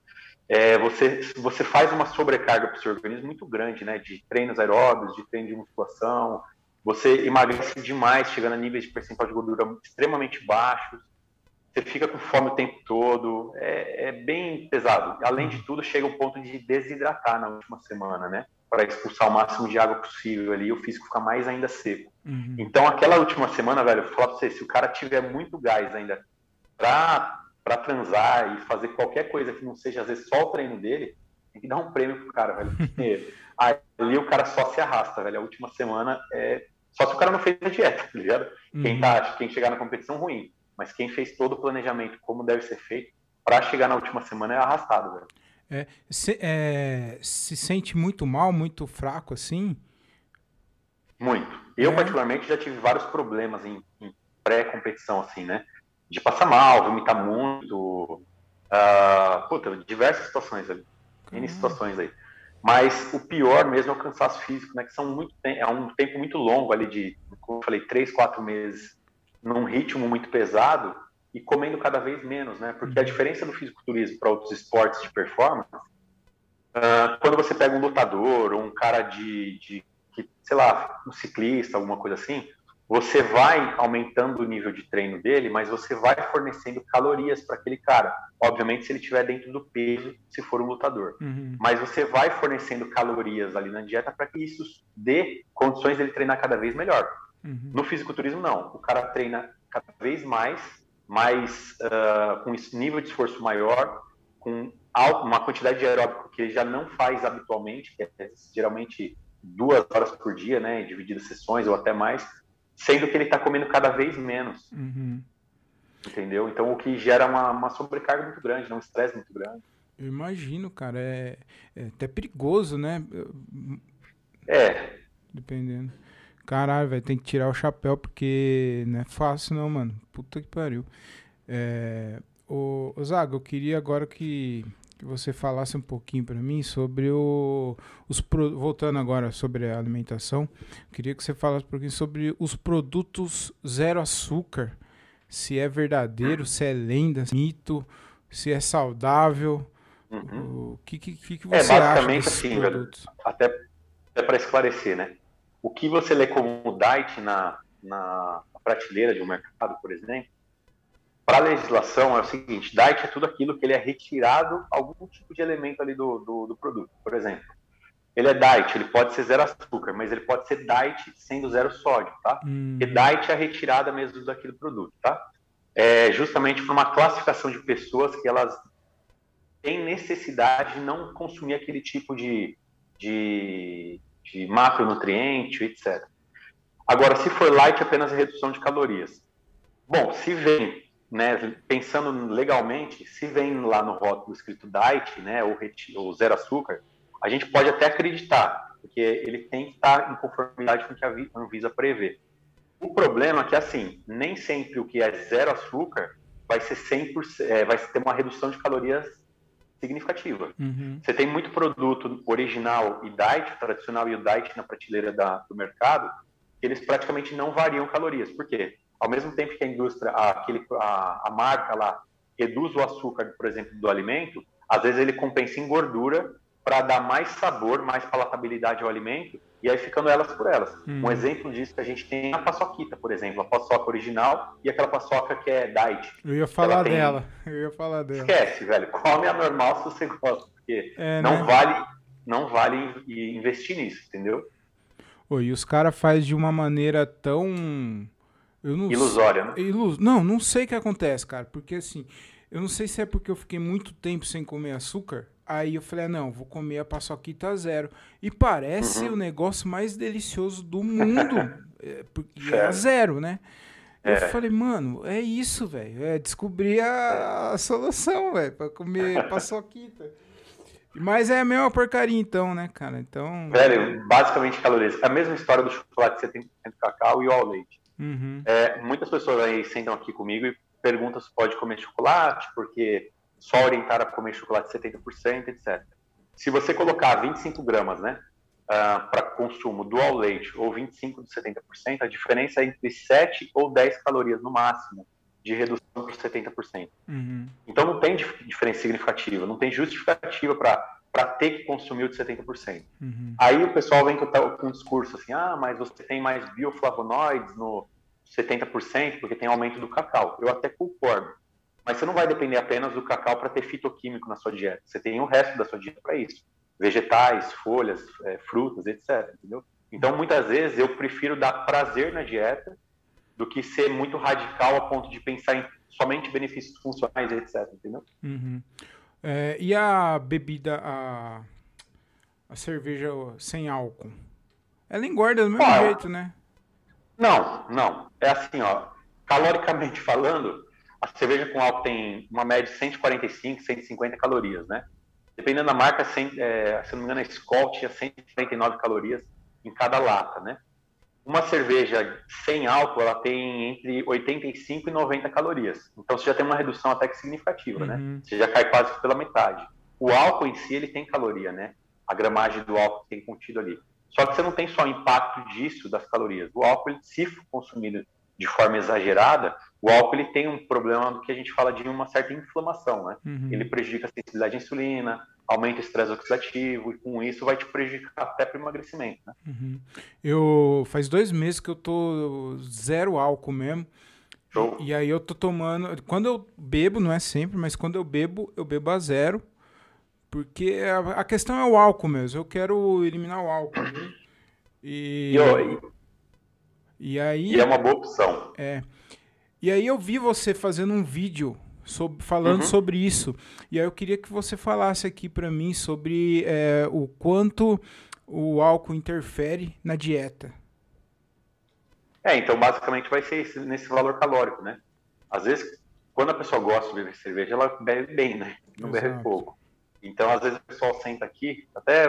É, você, você faz uma sobrecarga para o seu organismo muito grande, né? De treinos aeróbicos, de treino de musculação, você emagrece demais, chegando a níveis de percentual de gordura extremamente baixos, você fica com fome o tempo todo, é, é bem pesado. Além de tudo, chega o ponto de desidratar na última semana, né? Para expulsar o máximo de água possível ali, o físico fica mais ainda seco. Uhum. Então, aquela última semana, velho, eu vou falar pra você, se o cara tiver muito gás ainda pra, pra transar e fazer qualquer coisa que não seja, às vezes, só o treino dele, tem que dar um prêmio pro cara, velho. Porque ali o cara só se arrasta, velho. A última semana é. Só se o cara não fez a dieta, tá ligado? Uhum. Quem, tá, quem chegar na competição, ruim. Mas quem fez todo o planejamento, como deve ser feito, para chegar na última semana é arrastado, velho. É, se, é, se sente muito mal, muito fraco assim? Muito. Eu, é. particularmente, já tive vários problemas em, em pré-competição, assim, né? De passar mal, vomitar muito. Uh, puta, diversas situações ali. N situações aí. Mas o pior mesmo é o cansaço físico, né? Que são muito, é um tempo muito longo ali de, como eu falei, três, quatro meses num ritmo muito pesado e comendo cada vez menos, né? Porque a diferença do fisiculturismo para outros esportes de performance, uh, quando você pega um lutador ou um cara de, de, de, sei lá, um ciclista, alguma coisa assim, você vai aumentando o nível de treino dele, mas você vai fornecendo calorias para aquele cara. Obviamente, se ele estiver dentro do peso, se for um lutador. Uhum. Mas você vai fornecendo calorias ali na dieta para que isso dê condições dele treinar cada vez melhor. Uhum. No fisiculturismo, não. O cara treina cada vez mais, mais uh, com esse nível de esforço maior, com uma quantidade de aeróbico que ele já não faz habitualmente, que é geralmente duas horas por dia, né, divididas sessões ou até mais, sendo que ele está comendo cada vez menos. Uhum. Entendeu? Então, o que gera uma, uma sobrecarga muito grande, né? um estresse muito grande. Eu imagino, cara. É, é até perigoso, né? É. Dependendo. Caralho, vai ter que tirar o chapéu porque não é fácil, não, mano. Puta que pariu. É, ô, ô Zago, eu queria agora que que você falasse um pouquinho para mim sobre o, os voltando agora sobre a alimentação, queria que você falasse um pouquinho sobre os produtos zero açúcar, se é verdadeiro, se é lenda, mito, se é saudável, uhum. o que, que, que você é, acha desses assim, produtos? até, até para esclarecer, né? O que você lê como diet na, na prateleira de um mercado, por exemplo, para a legislação é o seguinte: diet é tudo aquilo que ele é retirado algum tipo de elemento ali do, do, do, produto. Por exemplo, ele é diet, ele pode ser zero açúcar, mas ele pode ser diet sendo zero sódio, tá? Hum. E diet é a retirada mesmo daquele produto, tá? É justamente por uma classificação de pessoas que elas têm necessidade de não consumir aquele tipo de, de, de macronutriente, etc. Agora, se for light, é apenas redução de calorias. Bom, se vem né, pensando legalmente, se vem lá no rótulo escrito diet, né, ou, ou zero açúcar, a gente pode até acreditar, porque ele tem que estar em conformidade com o que a Anvisa prevê. O problema é que, assim, nem sempre o que é zero açúcar vai ser 100%, é, vai ter uma redução de calorias significativa. Uhum. Você tem muito produto original e diet, tradicional e o diet na prateleira da, do mercado, eles praticamente não variam calorias. Por quê? ao mesmo tempo que a indústria, aquele, a, a marca lá, reduz o açúcar, por exemplo, do alimento, às vezes ele compensa em gordura para dar mais sabor, mais palatabilidade ao alimento, e aí ficando elas por elas. Hum. Um exemplo disso que a gente tem é a paçoquita, por exemplo, a paçoca original e aquela paçoca que é diet. Eu ia falar tem... dela, eu ia falar dela. Esquece, velho, come a normal se você gosta, porque é, não né? vale não vale investir nisso, entendeu? Oi, e os caras fazem de uma maneira tão não Ilusória, né? Ilus... Não, não sei o que acontece, cara, porque assim, eu não sei se é porque eu fiquei muito tempo sem comer açúcar, Aí eu falei, ah, não, vou comer a paçoquita zero. E parece uhum. o negócio mais delicioso do mundo. é, porque é zero, né? É. Eu falei, mano, é isso, velho. É descobrir a, a solução, velho, pra comer paçoquita. Mas é a mesma porcaria, então, né, cara? Então. Velho, basicamente calorias. É a mesma história do chocolate 70% cacau e o ao leite. Uhum. É, muitas pessoas aí sentam aqui comigo e perguntam se pode comer chocolate, porque só orientar a comer chocolate 70%, etc. Se você colocar 25 gramas, né, uh, para consumo do ao leite ou 25 de 70%, a diferença é entre 7 ou 10 calorias no máximo de redução por 70%. Uhum. Então não tem diferença significativa, não tem justificativa para ter que consumir o de 70%. Uhum. Aí o pessoal vem com um discurso assim, ah, mas você tem mais bioflavonoides no 70% porque tem aumento do cacau. Eu até concordo. Mas você não vai depender apenas do cacau para ter fitoquímico na sua dieta. Você tem o resto da sua dieta para isso. Vegetais, folhas, é, frutas, etc. Entendeu? Então, muitas vezes, eu prefiro dar prazer na dieta do que ser muito radical a ponto de pensar em somente benefícios funcionais, etc. Entendeu? Uhum. É, e a bebida, a, a cerveja sem álcool? Ela engorda do mesmo jeito, né? Não, não. É assim, ó. Caloricamente falando, a cerveja com álcool tem uma média de 145, 150 calorias, né? Dependendo da marca, sem, é, se não me engano, a Skol tinha 149 calorias em cada lata, né? Uma cerveja sem álcool, ela tem entre 85 e 90 calorias. Então, você já tem uma redução até que significativa, né? uhum. né? Você já cai quase pela metade. O álcool em si, ele tem caloria, né? A gramagem do álcool tem contido ali. Só que você não tem só o impacto disso, das calorias. O álcool, se for consumido de forma exagerada, o álcool ele tem um problema do que a gente fala de uma certa inflamação, né? Uhum. Ele prejudica a sensibilidade à insulina, aumenta o estresse oxidativo e com isso vai te prejudicar até para o emagrecimento, né? Uhum. Eu faz dois meses que eu tô zero álcool mesmo. Show. E aí eu tô tomando, quando eu bebo, não é sempre, mas quando eu bebo, eu bebo a zero, porque a, a questão é o álcool mesmo. Eu quero eliminar o álcool. Né? E, e, e aí. E é uma boa opção. É. E aí eu vi você fazendo um vídeo sobre, falando uhum. sobre isso. E aí eu queria que você falasse aqui para mim sobre é, o quanto o álcool interfere na dieta. É, então basicamente vai ser esse, nesse valor calórico, né? Às vezes, quando a pessoa gosta de beber cerveja, ela bebe bem, né? Não Exato. bebe pouco. Então, às vezes o pessoal senta aqui, até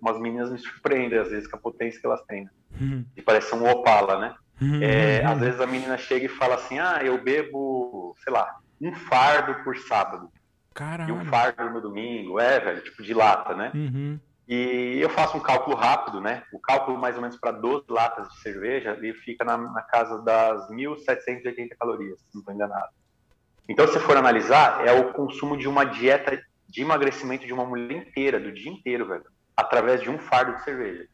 umas meninas me surpreendem, às vezes, com a potência que elas têm. Né? Uhum. E parece um Opala, né? Uhum. É, às vezes a menina chega e fala assim: ah, eu bebo, sei lá, um fardo por sábado. Caralho. E um fardo no domingo, é, velho, tipo de lata, né? Uhum. E eu faço um cálculo rápido, né? O cálculo mais ou menos para 12 latas de cerveja, ele fica na, na casa das 1.780 calorias, se não estou enganado. Então, se for analisar, é o consumo de uma dieta de emagrecimento de uma mulher inteira, do dia inteiro, velho, através de um fardo de cerveja.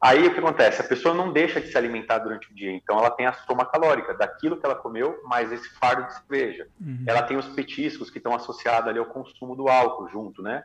Aí o que acontece? A pessoa não deixa de se alimentar durante o dia, então ela tem a soma calórica daquilo que ela comeu, mais esse fardo de cerveja. Uhum. Ela tem os petiscos que estão associados ali ao consumo do álcool junto, né?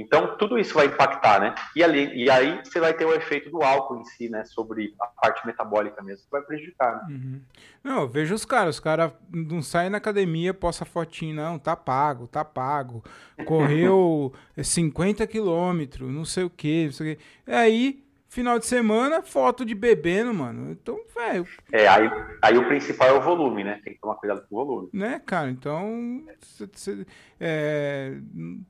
Então, tudo isso vai impactar, né? E, ali, e aí você vai ter o efeito do álcool em si, né? Sobre a parte metabólica mesmo, que vai prejudicar. Né? Uhum. Não, eu vejo os caras, os caras não saem na academia, posta fotinho, não, tá pago, tá pago. Correu 50 quilômetros, não sei o quê, não sei o quê. Aí Final de semana, foto de bebendo, mano. Então, velho. É, aí, aí o principal é o volume, né? Tem que tomar cuidado com o volume. Né, cara? Então, cê, cê, é,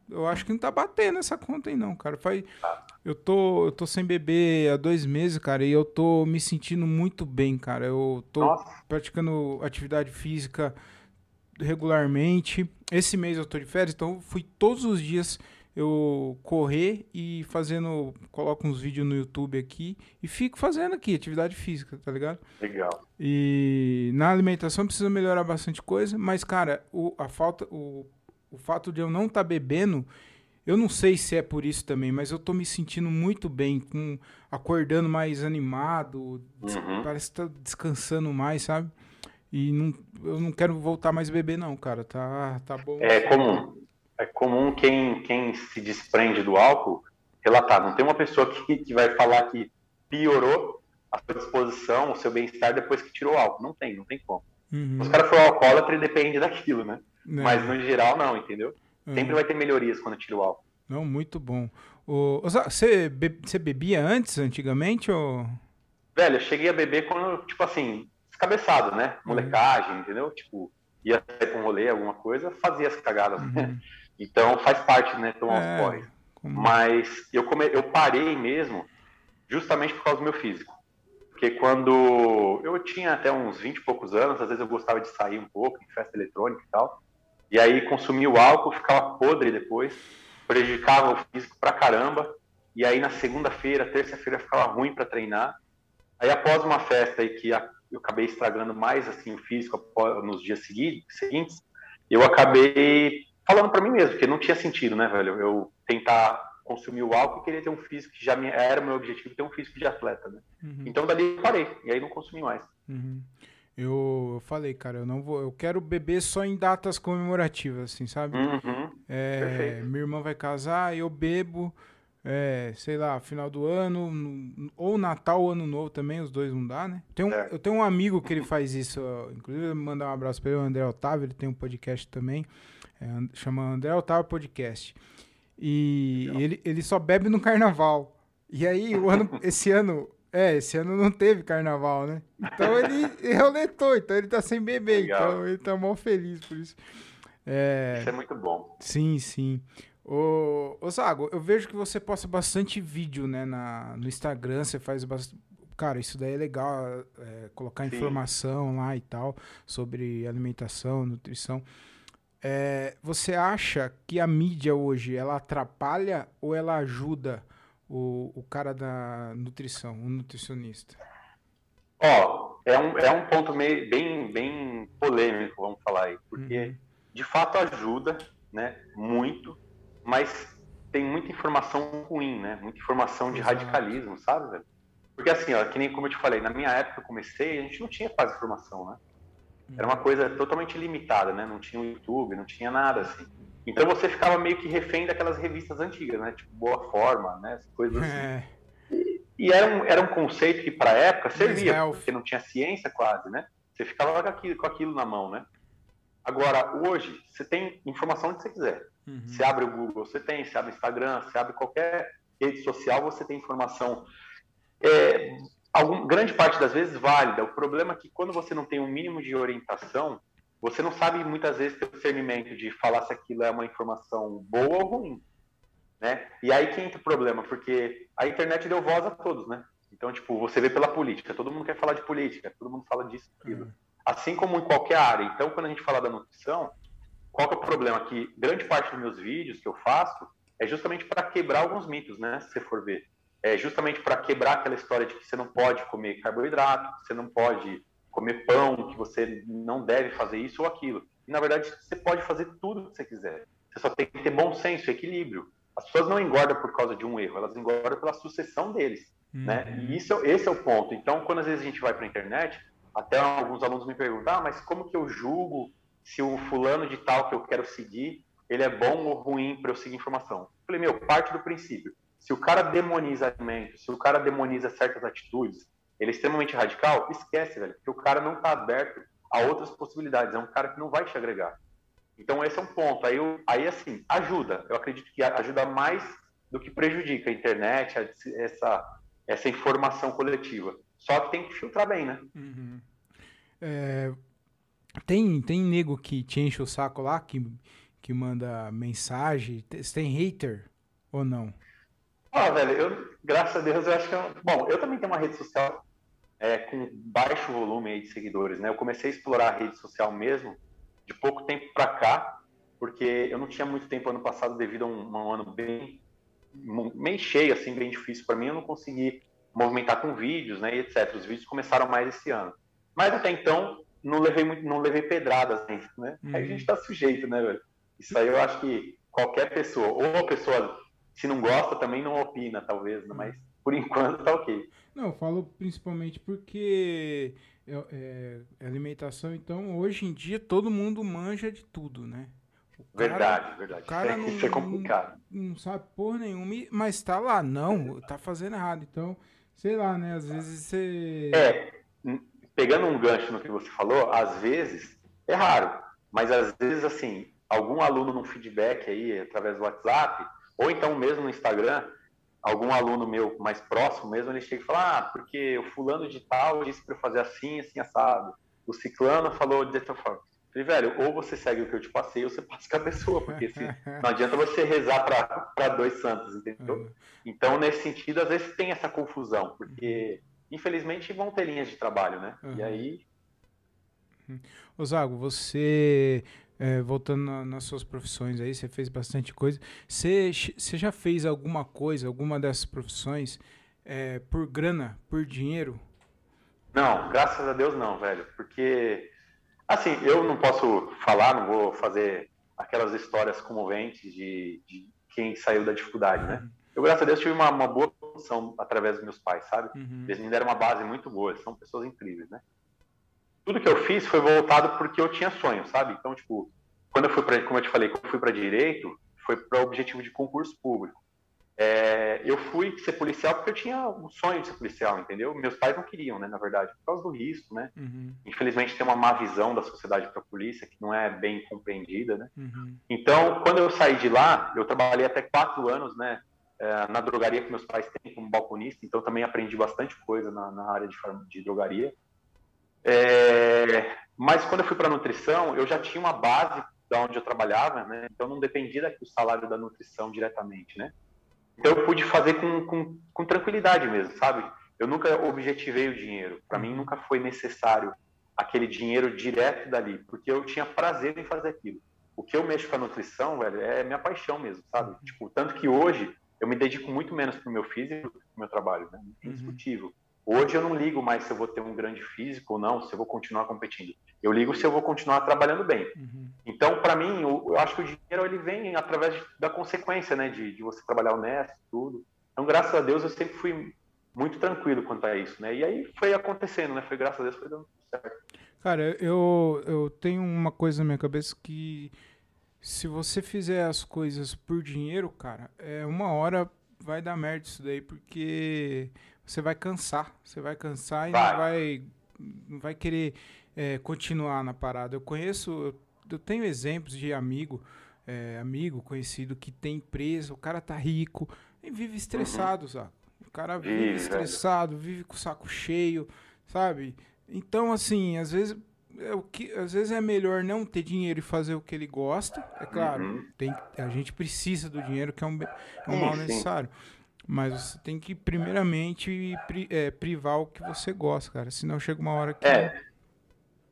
eu acho que não tá batendo essa conta aí, não, cara. Faz, tá. eu, tô, eu tô sem beber há dois meses, cara, e eu tô me sentindo muito bem, cara. Eu tô Nossa. praticando atividade física regularmente. Esse mês eu tô de férias, então fui todos os dias eu correr e fazendo, coloco uns vídeos no YouTube aqui e fico fazendo aqui atividade física, tá ligado? Legal. E na alimentação precisa melhorar bastante coisa, mas cara, o, a falta, o, o fato de eu não estar tá bebendo, eu não sei se é por isso também, mas eu tô me sentindo muito bem, com acordando mais animado, uhum. parece que tá descansando mais, sabe? E não, eu não quero voltar mais a beber, não, cara. Tá, tá bom. É comum. É comum quem, quem se desprende do álcool relatar. Não tem uma pessoa que, que vai falar que piorou a sua disposição, o seu bem-estar depois que tirou o álcool. Não tem, não tem como. Uhum. Os caras foram alcoólatra e depende daquilo, né? É. Mas no geral, não, entendeu? Uhum. Sempre vai ter melhorias quando tira o álcool. Não, muito bom. O, você, be, você bebia antes, antigamente, ou... Velho, eu cheguei a beber quando, tipo assim, descabeçado, né? Uhum. Molecagem, uhum. entendeu? Tipo, ia sair pra um rolê, alguma coisa, fazia as cagadas, né? Então faz parte, né? Tomar é, corre. Como... Mas eu, come... eu parei mesmo justamente por causa do meu físico. Porque quando eu tinha até uns 20 e poucos anos, às vezes eu gostava de sair um pouco, em festa eletrônica e tal. E aí consumia o álcool, ficava podre depois, prejudicava o físico pra caramba. E aí na segunda-feira, terça-feira ficava ruim para treinar. Aí após uma festa aí que eu acabei estragando mais assim o físico nos dias seguintes, eu acabei falando para mim mesmo, porque não tinha sentido, né, velho? Eu tentar consumir o álcool e querer ter um físico que já me, era o meu objetivo, ter um físico de atleta, né? Uhum. Então dali eu parei, e aí não consumi mais. Uhum. Eu, eu, falei, cara, eu não vou, eu quero beber só em datas comemorativas, assim, sabe? Uhum. É, minha irmã vai casar, eu bebo, é, sei lá, final do ano, ou Natal ou Ano Novo também, os dois não dá, né? É. Eu tenho um amigo que ele faz isso, inclusive mandar um abraço para ele, o André Otávio, ele tem um podcast também, é, chama André Otávio Podcast. E ele, ele só bebe no carnaval. E aí, o ano, esse ano, é, esse ano não teve carnaval, né? Então ele roletou, então ele tá sem beber, Legal. então ele tá mal feliz por isso. É, isso é muito bom. Sim, sim. Ô, ô Zago, eu vejo que você posta bastante vídeo, né, na, no Instagram, você faz bastante... Cara, isso daí é legal, é, colocar Sim. informação lá e tal, sobre alimentação, nutrição. É, você acha que a mídia hoje, ela atrapalha ou ela ajuda o, o cara da nutrição, o nutricionista? Ó, é um, é um ponto meio, bem, bem polêmico, vamos falar aí, porque uhum. de fato ajuda, né, muito, mas tem muita informação ruim, né? Muita informação de Exato. radicalismo, sabe, velho? Porque assim, ó, que nem como eu te falei, na minha época eu comecei, a gente não tinha quase informação, né? Era uma coisa totalmente limitada, né? Não tinha o YouTube, não tinha nada assim. Então você ficava meio que refém daquelas revistas antigas, né? Tipo Boa Forma, né? coisas assim. É. E, e, era, um, era um conceito que para a época servia, porque não tinha ciência quase, né? Você ficava com aquilo, com aquilo na mão, né? Agora, hoje, você tem informação onde você quiser. Uhum. Você abre o Google, você tem, você abre o Instagram, você abre qualquer rede social, você tem informação. É, algum, grande parte das vezes válida. O problema é que quando você não tem um mínimo de orientação, você não sabe muitas vezes ter o discernimento de falar se aquilo é uma informação boa ou ruim. Né? E aí que entra o problema, porque a internet deu voz a todos, né? Então, tipo, você vê pela política, todo mundo quer falar de política, todo mundo fala disso, aquilo. Uhum. Assim como em qualquer área. Então, quando a gente fala da nutrição, qual que é o problema? Que grande parte dos meus vídeos que eu faço é justamente para quebrar alguns mitos, né? Se você for ver. É justamente para quebrar aquela história de que você não pode comer carboidrato, que você não pode comer pão, que você não deve fazer isso ou aquilo. E, na verdade, você pode fazer tudo o que você quiser. Você só tem que ter bom senso, equilíbrio. As pessoas não engordam por causa de um erro, elas engordam pela sucessão deles. Né? Uhum. Né? E isso, esse é o ponto. Então, quando às vezes a gente vai para a internet, até alguns alunos me perguntam, ah, mas como que eu julgo se o fulano de tal que eu quero seguir, ele é bom ou ruim para eu seguir informação. Eu falei, meu, parte do princípio. Se o cara demoniza alimentos, se o cara demoniza certas atitudes, ele é extremamente radical, esquece, velho, porque o cara não está aberto a outras possibilidades, é um cara que não vai te agregar. Então esse é um ponto. Aí, eu, aí assim, ajuda. Eu acredito que ajuda mais do que prejudica a internet, essa, essa informação coletiva. Só que tem que filtrar bem, né? Uhum. É, tem, tem nego que te enche o saco lá, que, que manda mensagem. Tem hater ou não? Ah, velho, eu, graças a Deus, eu acho que. Eu, bom, eu também tenho uma rede social é, com baixo volume de seguidores, né? Eu comecei a explorar a rede social mesmo de pouco tempo pra cá. porque eu não tinha muito tempo ano passado devido a um, um ano bem meio cheio, assim, bem difícil para mim. Eu não consegui movimentar com vídeos, né, e etc. Os vídeos começaram mais esse ano. Mas até então não levei muito, não levei pedradas ainda, né? Uhum. Aí a gente está sujeito, né, velho? Isso aí eu acho que qualquer pessoa, ou a pessoa se não gosta também não opina, talvez, né? mas por enquanto tá ok. Não, eu falo principalmente porque é, é, alimentação, então, hoje em dia todo mundo manja de tudo, né? Cara, verdade, verdade. O cara não, isso é complicado. Não, não, sabe porra nenhuma, mas tá lá, não, tá fazendo errado. Então, sei lá, né? Às vezes você. É, pegando um gancho no que você falou, às vezes é raro, mas às vezes, assim, algum aluno num feedback aí, através do WhatsApp, ou então mesmo no Instagram, algum aluno meu mais próximo mesmo, ele chega e fala, ah, porque o fulano de tal disse para eu fazer assim, assim, assado. O ciclano falou de outra forma. Falei, velho, ou você segue o que eu te passei, ou você passa com a pessoa, porque assim, não adianta você rezar para dois santos, entendeu? Uhum. Então, nesse sentido, às vezes tem essa confusão, porque infelizmente vão ter linhas de trabalho, né? Uhum. E aí. Ô Zago, você é, voltando na, nas suas profissões aí, você fez bastante coisa. Você, você já fez alguma coisa, alguma dessas profissões, é, por grana, por dinheiro? Não, graças a Deus não, velho. Porque, assim, eu não posso falar, não vou fazer aquelas histórias comoventes de, de quem saiu da dificuldade, né? Uhum. Eu, graças a Deus, tive uma, uma boa posição através dos meus pais, sabe? Uhum. Eles me deram uma base muito boa, são pessoas incríveis, né? Tudo que eu fiz foi voltado porque eu tinha sonho, sabe? Então, tipo, quando eu fui para, como eu te falei, quando eu fui para direito, foi para o objetivo de concurso público. É, eu fui ser policial porque eu tinha um sonho de ser policial, entendeu? Meus pais não queriam, né, na verdade, por causa do risco, né? Uhum. Infelizmente tem uma má visão da sociedade para a polícia que não é bem compreendida, né? Uhum. Então, quando eu saí de lá, eu trabalhei até quatro anos, né, é, na drogaria que meus pais têm como balconista, então também aprendi bastante coisa na, na área de, de drogaria. É, mas quando eu fui para nutrição, eu já tinha uma base da onde eu trabalhava, né? Então não dependia do salário da nutrição diretamente, né? Então eu pude fazer com, com, com tranquilidade mesmo, sabe? Eu nunca objetivei o dinheiro. Para mim nunca foi necessário aquele dinheiro direto dali, porque eu tinha prazer em fazer aquilo. O que eu mexo com a nutrição, velho, é minha paixão mesmo, sabe? Tipo, tanto que hoje eu me dedico muito menos pro meu físico do que pro meu trabalho, né? Indiscutível. Uhum. Hoje eu não ligo mais se eu vou ter um grande físico ou não, se eu vou continuar competindo. Eu ligo se eu vou continuar trabalhando bem. Uhum. Então, para mim, eu, eu, acho que o dinheiro ele vem através da consequência, né, de, de você trabalhar honesto, tudo. Então, graças a Deus, eu sempre fui muito tranquilo quanto a isso, né? E aí foi acontecendo, né? Foi graças a Deus foi dando certo. Cara, eu, eu tenho uma coisa na minha cabeça que se você fizer as coisas por dinheiro, cara, é uma hora vai dar merda isso daí, porque você vai cansar. Você vai cansar e vai. não vai, não vai querer é, continuar na parada. Eu conheço, eu, eu tenho exemplos de amigo, é, amigo conhecido que tem empresa, o cara tá rico e vive estressado, uhum. sabe? O cara vive estressado, vive com o saco cheio, sabe? Então, assim, às vezes é o que às vezes é melhor não ter dinheiro e fazer o que ele gosta. É claro, uhum. tem, a gente precisa do dinheiro, que é um, é um mal necessário. Mas você tem que, primeiramente, pri, é, privar o que você gosta, cara. Senão chega uma hora que. É.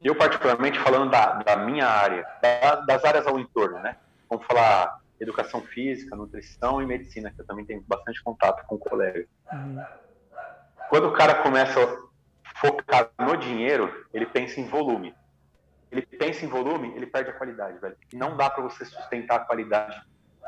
Eu, particularmente, falando da, da minha área, da, das áreas ao entorno, né? Vamos falar educação física, nutrição e medicina, que eu também tenho bastante contato com colegas. Uhum. Quando o cara começa a focar no dinheiro, ele pensa em volume. Ele pensa em volume, ele perde a qualidade, velho. Não dá para você sustentar a qualidade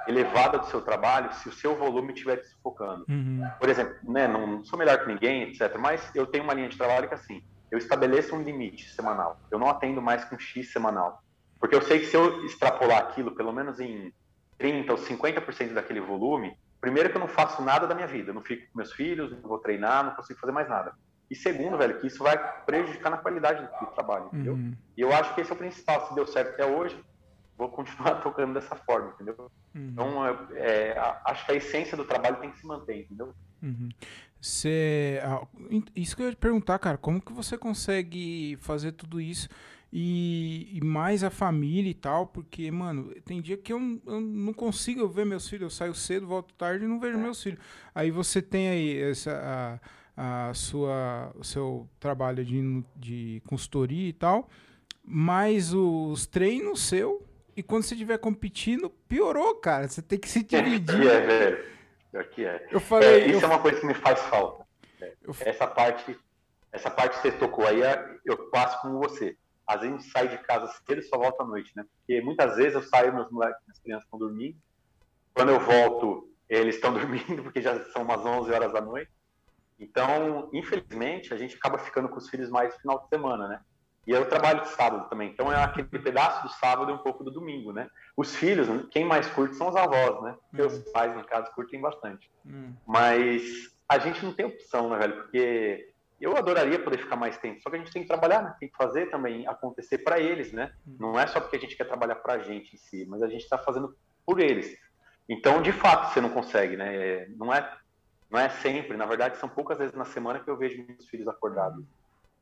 elevada do seu trabalho se o seu volume estiver te sufocando. Uhum. Por exemplo, né, não sou melhor que ninguém, etc. Mas eu tenho uma linha de trabalho que assim, eu estabeleço um limite semanal. Eu não atendo mais com X semanal. Porque eu sei que se eu extrapolar aquilo, pelo menos em 30% ou 50% daquele volume, primeiro que eu não faço nada da minha vida. Eu não fico com meus filhos, não vou treinar, não consigo fazer mais nada. E segundo, velho, que isso vai prejudicar na qualidade do, trabalho, entendeu? Uhum. E eu acho que esse é o principal. Se deu certo até hoje, vou continuar tocando dessa forma, entendeu? Uhum. Então, é, é, acho que a essência do trabalho tem que se manter, entendeu? Uhum. Isso que eu ia te perguntar, cara, como que você consegue fazer tudo isso e, e mais a família e tal? Porque, mano, tem dia que eu, eu, não consigo ver meus filhos, eu saio cedo, volto tarde e não vejo é. meus filhos. Aí você tem aí essa, a, a sua, o seu trabalho de, de consultoria e tal, mais os treinos seu e quando você estiver competindo, piorou, cara. Você tem que se dividir. É, velho. Pior que é. Eu falei, é, isso eu... é uma coisa que me faz falta. Eu... Essa parte, essa parte que você tocou aí, eu passo com você. Às vezes a gente sai de casa cedo e só volta à noite, né? Porque muitas vezes eu saio, meus moleques, minhas crianças estão dormindo. Quando eu volto, eles estão dormindo, porque já são umas 11 horas da noite. Então, infelizmente, a gente acaba ficando com os filhos mais no final de semana, né? E eu trabalho de sábado também, então é aquele pedaço do sábado e um pouco do domingo, né? Os filhos, quem mais curte são os avós, né? Uhum. pais, no caso, curtem bastante. Hum. Mas a gente não tem opção, né, velho? Porque eu adoraria poder ficar mais tempo, só que a gente tem que trabalhar, né? tem que fazer também acontecer para eles, né? Hum. Não é só porque a gente quer trabalhar para a gente em si, mas a gente está fazendo por eles. Então, de fato, você não consegue, né? Não é, não é sempre, na verdade, são poucas vezes na semana que eu vejo meus filhos acordados.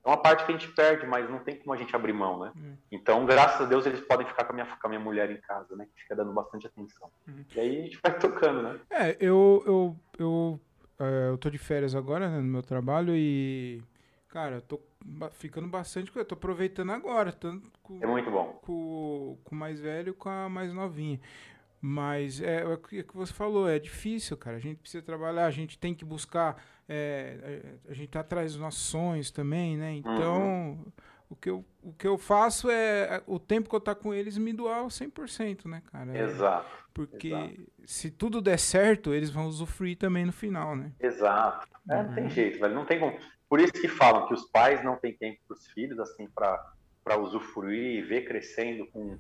É uma parte que a gente perde, mas não tem como a gente abrir mão, né? Uhum. Então, graças a Deus, eles podem ficar com a, minha, com a minha mulher em casa, né? Que fica dando bastante atenção. Uhum. E aí a gente vai tocando, né? É, eu, eu, eu, é, eu tô de férias agora, né, no meu trabalho e, cara, eu tô ficando bastante, eu tô aproveitando agora, tanto com, é muito bom. Com, com o mais velho e com a mais novinha. Mas é, é o que você falou, é difícil, cara. A gente precisa trabalhar, a gente tem que buscar. É, é a gente tá atrás dos nossos sonhos também, né? Então, uhum. o, que eu, o que eu faço é. O tempo que eu tá com eles me doar 100%, né, cara? Exato. Porque exato. se tudo der certo, eles vão usufruir também no final, né? Exato. É, Não tem uhum. jeito, velho. Não tem como. Por isso que falam que os pais não têm tempo para os filhos, assim, para usufruir e ver crescendo com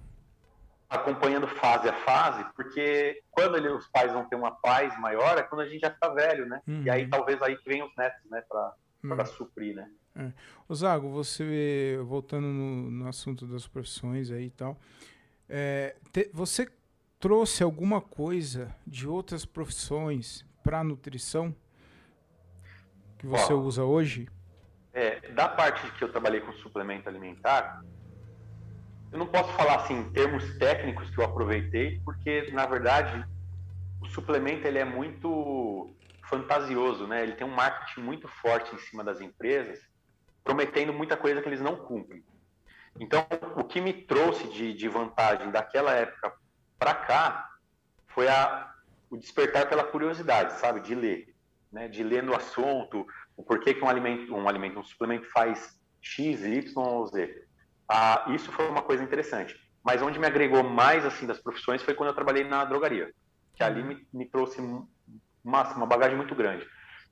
acompanhando fase a fase, porque quando ele, os pais vão ter uma paz maior é quando a gente já está velho, né? Uhum. E aí uhum. talvez aí que venham os netos, né, para uhum. suprir, né? É. O Zago, você voltando no, no, assunto das profissões aí e tal, é, te, você trouxe alguma coisa de outras profissões para nutrição que você Ó, usa hoje? É, da parte que eu trabalhei com suplemento alimentar, eu não posso falar assim em termos técnicos que eu aproveitei, porque na verdade o suplemento ele é muito fantasioso, né? Ele tem um marketing muito forte em cima das empresas, prometendo muita coisa que eles não cumprem. Então, o que me trouxe de, de vantagem daquela época para cá foi a, o despertar pela curiosidade, sabe? De ler, né? De ler no assunto, o porquê que um alimento, um alimento, um suplemento faz X, Y ou Z. Ah, isso foi uma coisa interessante. Mas onde me agregou mais assim das profissões foi quando eu trabalhei na drogaria, que ali me, me trouxe uma, uma bagagem muito grande.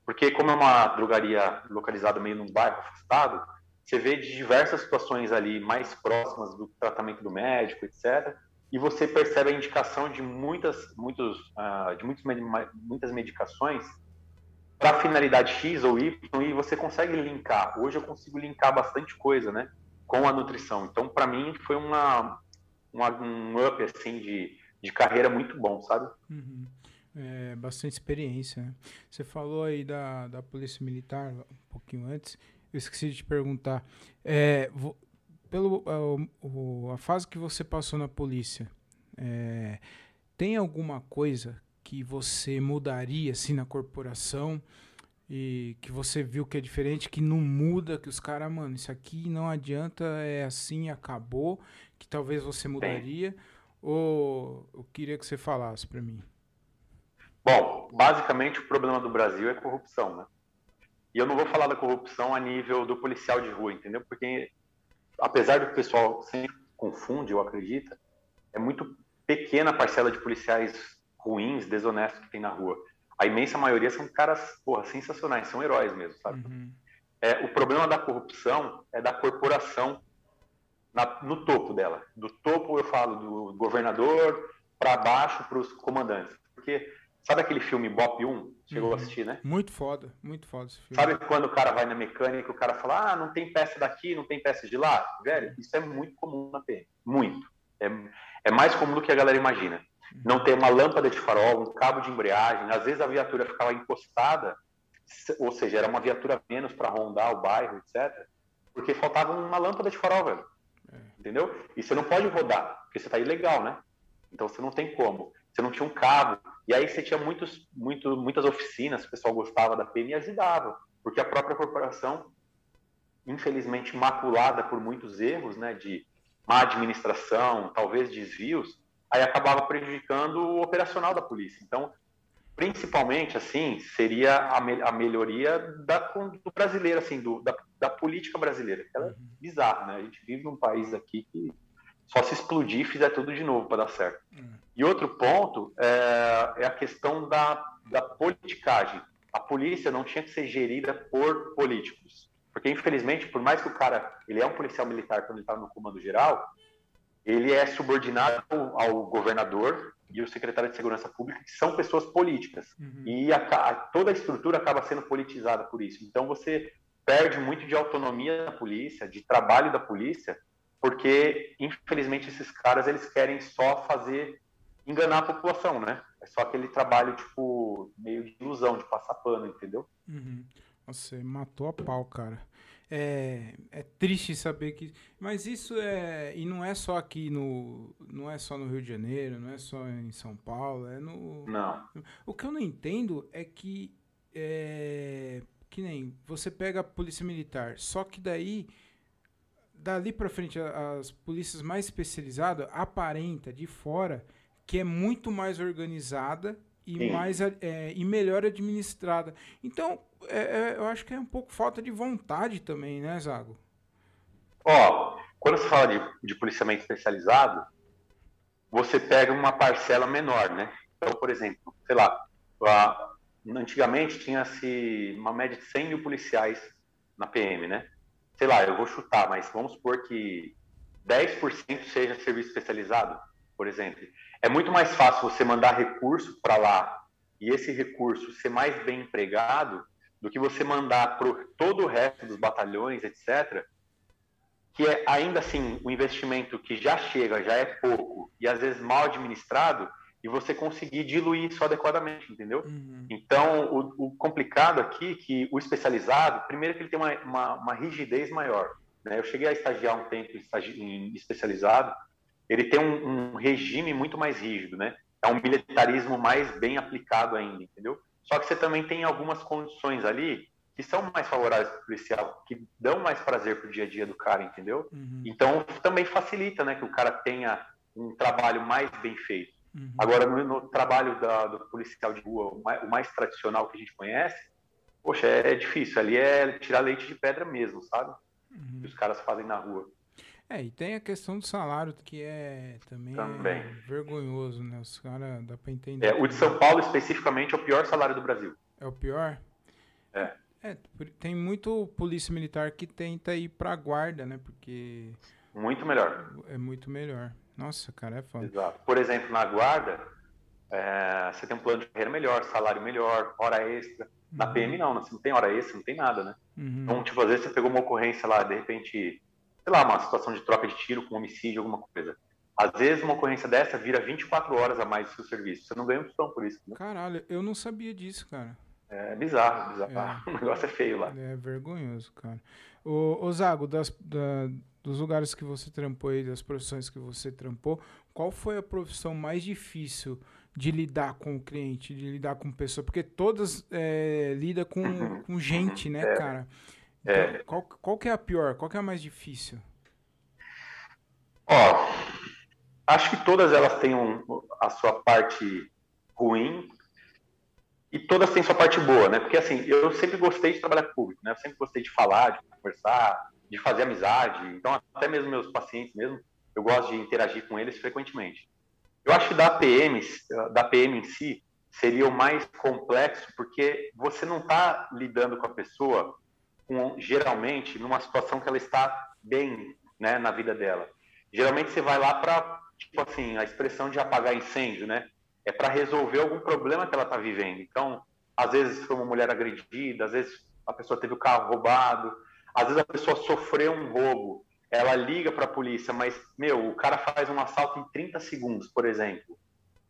Porque como é uma drogaria localizada meio num bairro afastado, você vê de diversas situações ali mais próximas do tratamento do médico, etc. E você percebe a indicação de muitas, muitos, uh, de muitos, muitas medicações para finalidade X ou Y e você consegue linkar. Hoje eu consigo linkar bastante coisa, né? Com a nutrição. Então, para mim, foi uma, uma, um up assim, de, de carreira muito bom, sabe? Uhum. É, bastante experiência. Né? Você falou aí da, da Polícia Militar um pouquinho antes. Eu esqueci de te perguntar. É, pelo a, a, fase que você passou na polícia, é, tem alguma coisa que você mudaria assim na corporação? E que você viu que é diferente, que não muda, que os caras, mano, isso aqui não adianta, é assim, acabou, que talvez você mudaria? Ou eu queria que você falasse para mim? Bom, basicamente o problema do Brasil é corrupção, né? E eu não vou falar da corrupção a nível do policial de rua, entendeu? Porque apesar do que o pessoal sempre confunde ou acredita, é muito pequena a parcela de policiais ruins, desonestos que tem na rua a imensa maioria são caras, porra, sensacionais, são heróis mesmo, sabe? Uhum. É, o problema da corrupção é da corporação na, no topo dela. Do topo, eu falo do governador para baixo para os comandantes. Porque sabe aquele filme Bop 1? Chegou uhum. a assistir, né? Muito foda, muito foda esse filme. Sabe quando o cara vai na mecânica e o cara fala, ah, não tem peça daqui, não tem peça de lá? Velho, isso é muito comum na PM. Muito. É, é mais comum do que a galera imagina não ter uma lâmpada de farol, um cabo de embreagem. Às vezes a viatura ficava encostada, ou seja, era uma viatura menos para rondar o bairro, etc. Porque faltava uma lâmpada de farol, velho. É. Entendeu? E você não pode rodar, porque você está ilegal, né? Então você não tem como. Você não tinha um cabo. E aí você tinha muitos, muito, muitas oficinas, o pessoal gostava da PM e ajudava. Porque a própria corporação, infelizmente maculada por muitos erros, né? De má administração, talvez desvios, aí acabava prejudicando o operacional da polícia. Então, principalmente, assim, seria a, me a melhoria da, do brasileiro, assim, do, da, da política brasileira. Ela é uhum. bizarra, né? A gente vive num país aqui que só se explodir e fizer tudo de novo para dar certo. Uhum. E outro ponto é, é, a questão da, da politicagem. A polícia não tinha que ser gerida por políticos. Porque, infelizmente, por mais que o cara ele é um policial militar quando ele está no comando geral, ele é subordinado ao governador e o secretário de Segurança Pública, que são pessoas políticas. Uhum. E a, a, toda a estrutura acaba sendo politizada por isso. Então você perde muito de autonomia da polícia, de trabalho da polícia, porque infelizmente esses caras eles querem só fazer enganar a população, né? É só aquele trabalho tipo meio de ilusão, de passar pano, entendeu? Uhum. Você matou a pau, cara. É, é triste saber que. Mas isso é. E não é só aqui no. Não é só no Rio de Janeiro, não é só em São Paulo, é no. Não. O que eu não entendo é que. É, que nem você pega a polícia militar, só que daí. Dali pra frente, as polícias mais especializadas aparenta de fora que é muito mais organizada e Sim. mais é, e melhor administrada. Então, é, é, eu acho que é um pouco falta de vontade também, né, Zago? Ó, quando se fala de, de policiamento especializado, você pega uma parcela menor, né? Então, por exemplo, sei lá, a, antigamente tinha-se uma média de 100 mil policiais na PM, né? Sei lá, eu vou chutar, mas vamos supor que 10% seja serviço especializado, por exemplo. É muito mais fácil você mandar recurso para lá e esse recurso ser mais bem empregado do que você mandar para todo o resto dos batalhões, etc., que é ainda assim um investimento que já chega, já é pouco e às vezes mal administrado, e você conseguir diluir isso adequadamente, entendeu? Uhum. Então, o, o, complicado aqui é que o especializado, primeiro que ele tem uma, uma, uma rigidez maior. Né? Eu cheguei a estagiar um tempo em especializado, ele tem um, um, regime muito mais rígido, né? É um militarismo mais bem aplicado ainda, entendeu? Só que você também tem algumas condições ali que são mais favoráveis para o policial, que dão mais prazer para o dia a dia do cara, entendeu? Uhum. Então também facilita, né, que o cara tenha um trabalho mais bem feito. Uhum. Agora no, no trabalho da, do policial de rua, o mais, o mais, tradicional que a gente conhece, poxa, é, é, difícil. Ali é tirar leite de pedra mesmo, sabe? Uhum. Que os caras fazem na rua. É, e tem a questão do salário, que é também, também. É vergonhoso, né? Os caras, dá pra entender. É, o de São Paulo, especificamente, é o pior salário do Brasil. É o pior? É. É, tem muito polícia militar que tenta ir pra guarda, né? Porque... Muito melhor. É muito melhor. Nossa, cara, é foda. Exato. Por exemplo, na guarda, é, você tem um plano de carreira melhor, salário melhor, hora extra. Na uhum. PM não, você não tem hora extra, não tem nada, né? Uhum. Então, tipo, às vezes você pegou uma ocorrência lá, de repente sei lá, uma situação de troca de tiro com homicídio, alguma coisa. Às vezes uma ocorrência dessa vira 24 horas a mais do seu serviço. Você não ganha opção por isso. Né? Caralho, eu não sabia disso, cara. É bizarro, bizarro. É. O negócio é feio lá. É vergonhoso, cara. O, o Zago, das, da, dos lugares que você trampou aí, das profissões que você trampou, qual foi a profissão mais difícil de lidar com o cliente, de lidar com pessoa? Porque todas é, lidam com, uhum. com gente, né, é. cara? É. Qual, qual que é a pior? Qual que é a mais difícil? Ó, acho que todas elas têm um, a sua parte ruim e todas têm sua parte boa, né? Porque assim, eu sempre gostei de trabalhar com público, né? Eu sempre gostei de falar, de conversar, de fazer amizade. Então, até mesmo meus pacientes mesmo, eu gosto de interagir com eles frequentemente. Eu acho que da PM, da PM em si, seria o mais complexo, porque você não está lidando com a pessoa geralmente numa situação que ela está bem né, na vida dela. Geralmente você vai lá para, tipo assim, a expressão de apagar incêndio, né? É para resolver algum problema que ela está vivendo. Então, às vezes foi uma mulher agredida, às vezes a pessoa teve o carro roubado, às vezes a pessoa sofreu um roubo, ela liga para a polícia, mas, meu, o cara faz um assalto em 30 segundos, por exemplo.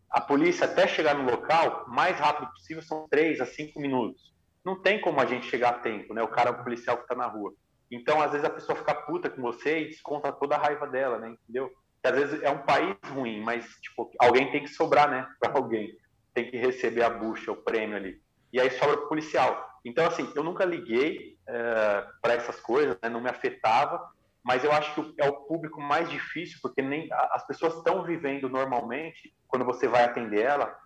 A polícia, até chegar no local, mais rápido possível, são 3 a 5 minutos não tem como a gente chegar a tempo, né? O cara, o policial que está na rua. Então, às vezes a pessoa fica puta com você e desconta toda a raiva dela, né? Entendeu? Que às vezes é um país ruim, mas tipo, alguém tem que sobrar, né? Para alguém. Tem que receber a bucha, o prêmio ali. E aí sobra pro policial. Então, assim, eu nunca liguei é, para essas coisas, né? Não me afetava. mas eu acho que é o público mais difícil, porque nem as pessoas estão vivendo normalmente, quando você vai atender ela, tá,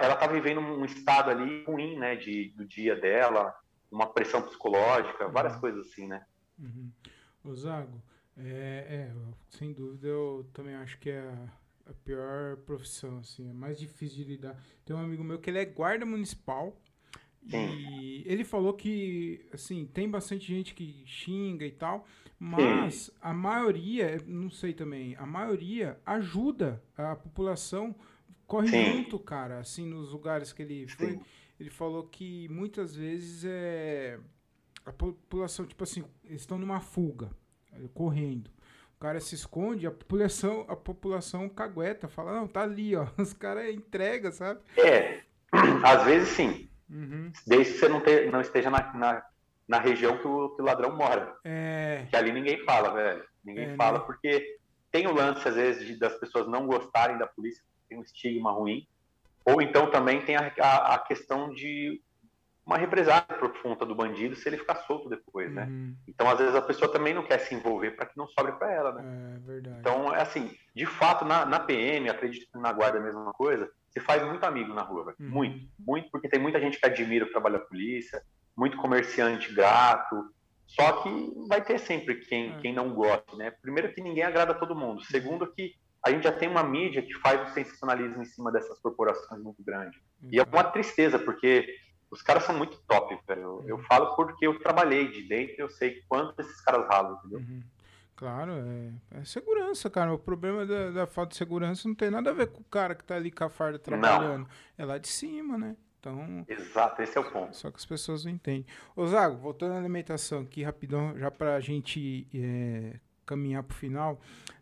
ela está vivendo um estado ali ruim, né, de, do dia dela, uma pressão psicológica, várias uhum. coisas assim, né. Uhum. O Zago, é, é, sem dúvida eu também acho que é a, a pior profissão, assim, é mais difícil de lidar. Tem um amigo meu que ele é guarda municipal, e ele falou que, assim, tem bastante gente que xinga e tal, mas a maioria, não sei também, a maioria ajuda a população, corre Sim. junto, cara, assim, nos lugares que ele foi. Sim. Ele falou que muitas vezes é a população, tipo assim, eles estão numa fuga, correndo. O cara se esconde, a população, a população cagueta, fala, não, tá ali, ó. Os caras entregam, sabe? É, às vezes sim. Uhum. Desde que você não, te, não esteja na, na, na, região que o, que o ladrão mora. É... Que ali ninguém fala, velho. Ninguém é, fala, né? porque tem o lance, às vezes, de, das pessoas não gostarem da polícia, tem um estigma ruim. Ou então também tem a, a, a questão de uma represália por conta do bandido se ele ficar solto depois, né? Uhum. Então, às vezes, a pessoa também não quer se envolver para que não sobre para ela, né? É verdade. Então, é assim, de fato, na, na PM, acredito que na guarda é a mesma coisa, você faz muito amigo na rua, uhum. muito, muito, porque tem muita gente que admira o trabalho da polícia, muito comerciante grato, só que vai ter sempre quem, é. quem não gosta, né? Primeiro que ninguém agrada a todo mundo, segundo que a gente já tem uma mídia que faz o sensacionalismo em cima dessas corporações muito grande. Uhum. E é uma tristeza, porque os caras são muito top, velho. Eu, eu, uhum. falo porque eu trabalhei de dentro e eu sei quanto esses caras ralam, entendeu? Uhum. Claro, é, é, segurança, cara. O problema da, da, falta de segurança não tem nada a ver com o cara que tá ali com a farda trabalhando. Não. É lá de cima, né? Então. Exato, esse é o ponto. Só que as pessoas não entendem. Ô, Zago, voltando à alimentação aqui rapidão, já pra gente é, caminhar pro final.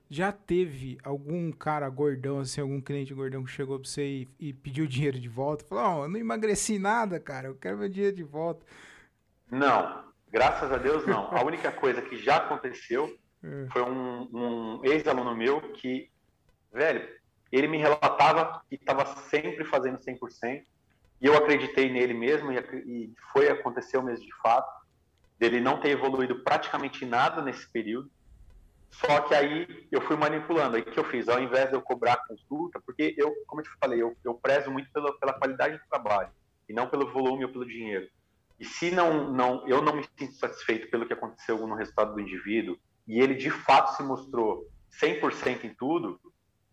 Já teve algum cara gordão, assim, algum cliente gordão que chegou pra você e, e pediu dinheiro de volta? Falou, ó, oh, eu não emagreci nada, cara, eu quero meu dinheiro de volta. Não, graças a Deus não. a única coisa que já aconteceu é. Foi um, um ex-aluno meu que, velho, ele me relatava que estava sempre fazendo 100%, e eu acreditei nele mesmo, e, e foi, aconteceu mesmo de fato, dele não ter evoluído praticamente nada nesse período, só que aí eu fui manipulando. Aí o que eu fiz? Ao invés de eu cobrar consulta, porque eu, como eu te falei, eu, eu prezo muito pela, pela qualidade do trabalho e não pelo volume ou pelo dinheiro. E se não, não, eu não me sinto satisfeito pelo que aconteceu no resultado do indivíduo, e ele de fato se mostrou 100% em tudo,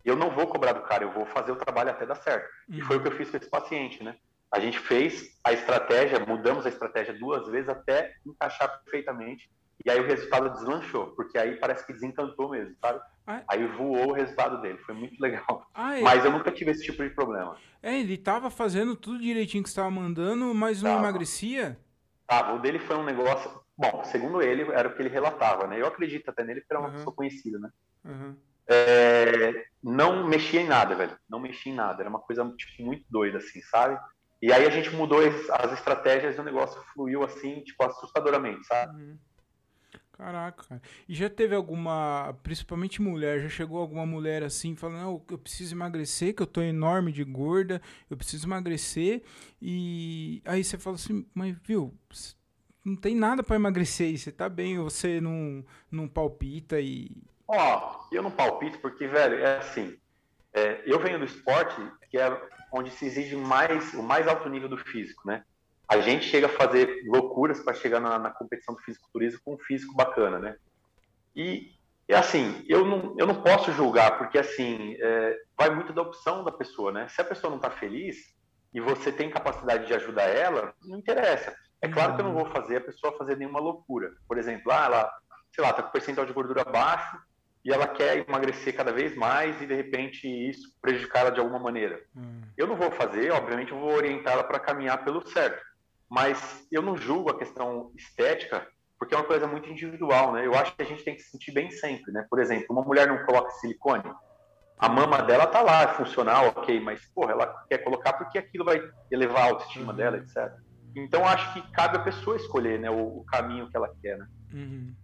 eu não vou cobrar do cara, eu vou fazer o trabalho até dar certo. E foi o que eu fiz com esse paciente, né? A gente fez a estratégia, mudamos a estratégia duas vezes até encaixar perfeitamente. E aí o resultado deslanchou, porque aí parece que desencantou mesmo, sabe? Ah? Aí voou o resultado dele, foi muito legal. Ah, é? mas eu nunca tive esse tipo de problema. É, ele tava fazendo tudo direitinho que você estava mandando, mas não tava. emagrecia? Tava, o dele foi um negócio. Bom, segundo ele, era o que ele relatava, né? Eu acredito até nele, porque era uma uhum. pessoa conhecida, né? Uhum. É, não mexia em nada, velho. Não mexia em nada. Era uma coisa tipo, muito doida, assim, sabe? E aí a gente mudou as, estratégias e o negócio fluiu, assim, tipo, assustadoramente, sabe? Uhum. Caraca, cara. E já teve alguma, principalmente mulher, já chegou alguma mulher assim, falando, não, eu preciso emagrecer, que eu tô enorme de gorda, eu preciso emagrecer. E aí você fala assim, mas viu, não tem nada para emagrecer você tá bem, você não, não palpita e. Ó, oh, eu não palpito porque, velho, é assim. É, eu venho do esporte, que é onde se exige mais o mais alto nível do físico, né? A gente chega a fazer loucuras para chegar na, na, competição do fisiculturismo com um físico bacana, né? E, e assim, eu não, eu não posso julgar, porque assim, é, vai muito da opção da pessoa, né? Se a pessoa não está feliz e você tem capacidade de ajudar ela, não interessa. É claro que eu não vou fazer a pessoa fazer nenhuma loucura. Por exemplo, ah, ela, sei lá, está com percentual de gordura baixo e ela quer emagrecer cada vez mais e de repente isso prejudicar ela de alguma maneira. Hum. Eu não vou fazer, obviamente eu vou orientar ela para caminhar pelo certo. Mas eu não julgo a questão estética porque é uma coisa muito individual, né? Eu acho que a gente tem que se sentir bem sempre, né? Por exemplo, uma mulher não coloca silicone, a mama dela tá lá, é funcional, ok, mas, porra, ela quer colocar porque aquilo vai elevar a autoestima uhum. dela, etc. Então acho que cabe a pessoa escolher, né, o, o caminho que ela quer, né? Uhum.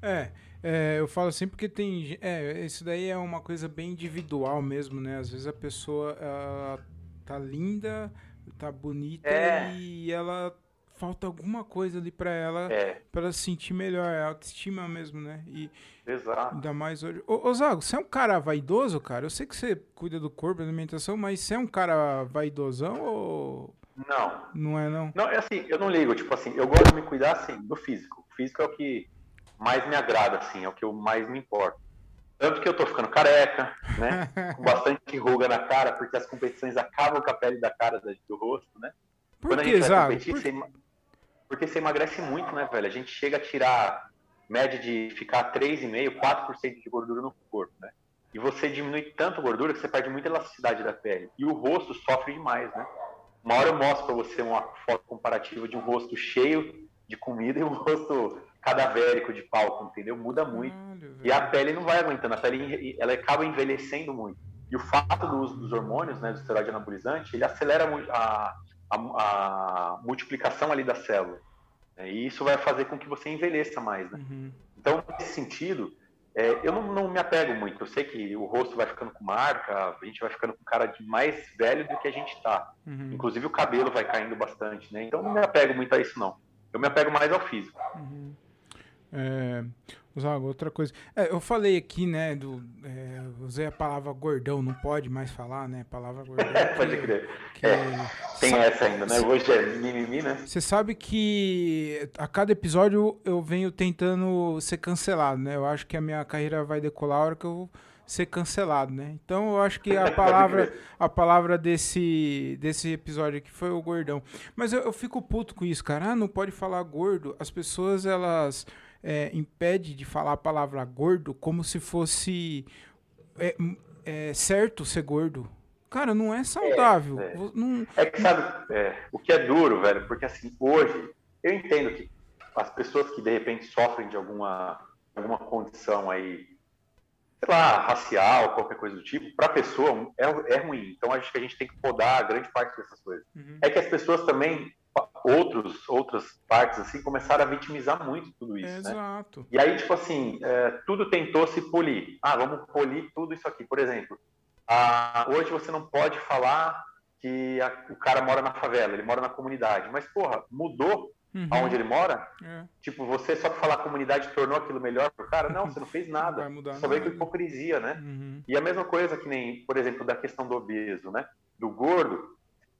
É, é, eu falo assim porque tem, é, isso daí é uma coisa bem individual mesmo, né? Às vezes a pessoa tá linda, tá bonita é. e ela falta alguma coisa ali para ela, É. para sentir melhor, é autoestima mesmo, né? E Exato. ainda mais hoje. Ô, ô Zago, você é um cara vaidoso, cara? Eu sei que você cuida do corpo, da alimentação, mas você é um cara vaidosão ou Não. não é não? Não, é assim, eu não ligo, tipo assim, eu gosto de me cuidar assim, do físico. O físico é o que mais me agrada, assim, é o que eu mais me importo. Tanto que eu tô ficando careca, né? Com bastante ruga na cara, porque as competições acabam com a pele da cara do rosto, né? Por Quando a que, gente vai competir, Por- você porque você emagrece muito, né, velho? A gente chega a tirar média de ficar 3,5%, 4% de gordura no corpo, né? E você diminui tanto a gordura que você perde muita elasticidade da pele. E o rosto sofre demais, né? Uma hora eu mostro pra você uma foto comparativa de um rosto cheio de comida e um rosto cadavérico de palco, entendeu? Muda muito. Caralho, E a pele não vai aguentando, a pele ela acaba envelhecendo muito. E o fato do uso dos hormônios, né, do esteroide anabolizante, ele acelera a, a, a multiplicação ali da célula. né, E isso vai fazer com que você envelheça mais, né? Uhum. Então, nesse sentido, é, eu não, não me apego muito. Eu sei que o rosto vai ficando com marca, a gente vai ficando com cara de mais velho do que a gente tá. Uhum. Inclusive o cabelo vai caindo bastante, né? Então, não me apego muito a isso, não. Eu me apego mais ao físico. Uhum. É, Zago, outra coisa. É, eu falei aqui, né, do, é, usei a palavra gordão, não pode mais falar, né, palavra gordão. Pode que- crer. que- É, Tem sa- essa ainda, né? Hoje é mimimi, né? Você sabe que a cada episódio eu venho tentando ser cancelado, né? Eu acho que a minha carreira vai decolar a hora que eu ser cancelado, né? Então eu acho que a palavra a palavra desse desse episódio aqui foi o gordão. Mas eu, eu fico puto com isso, cara. Ah, não pode falar gordo. As pessoas elas é, impedem de falar a palavra gordo como se fosse é, é, certo ser gordo. Cara, não é saudável. é. Vo- Não, É que sabe, é, o que é duro, velho, porque assim, hoje, eu entendo que as pessoas que de repente sofrem de alguma, alguma condição aí, sei lá, racial, qualquer coisa do tipo, pra pessoa é, é ruim. Então acho que a gente tem que podar grande parte dessas coisas. Uhum. É que as pessoas também, outros, outras partes, assim, começaram a vitimizar muito tudo isso, né? Exato. E aí, tipo assim, é, tudo tentou se polir. Ah, vamos polir tudo isso aqui. Por exemplo, ah, hoje você não pode falar que a- o cara mora na favela, ele mora na comunidade. Mas, porra, mudou Uhum. aonde ele mora? É, Tipo, você só falar comunidade tornou aquilo melhor pro cara? Não, você não fez não nada. mudar Só veio com hipocrisia, né? Uhum. E a mesma coisa que nem, por exemplo, da questão do obeso, né? Do gordo,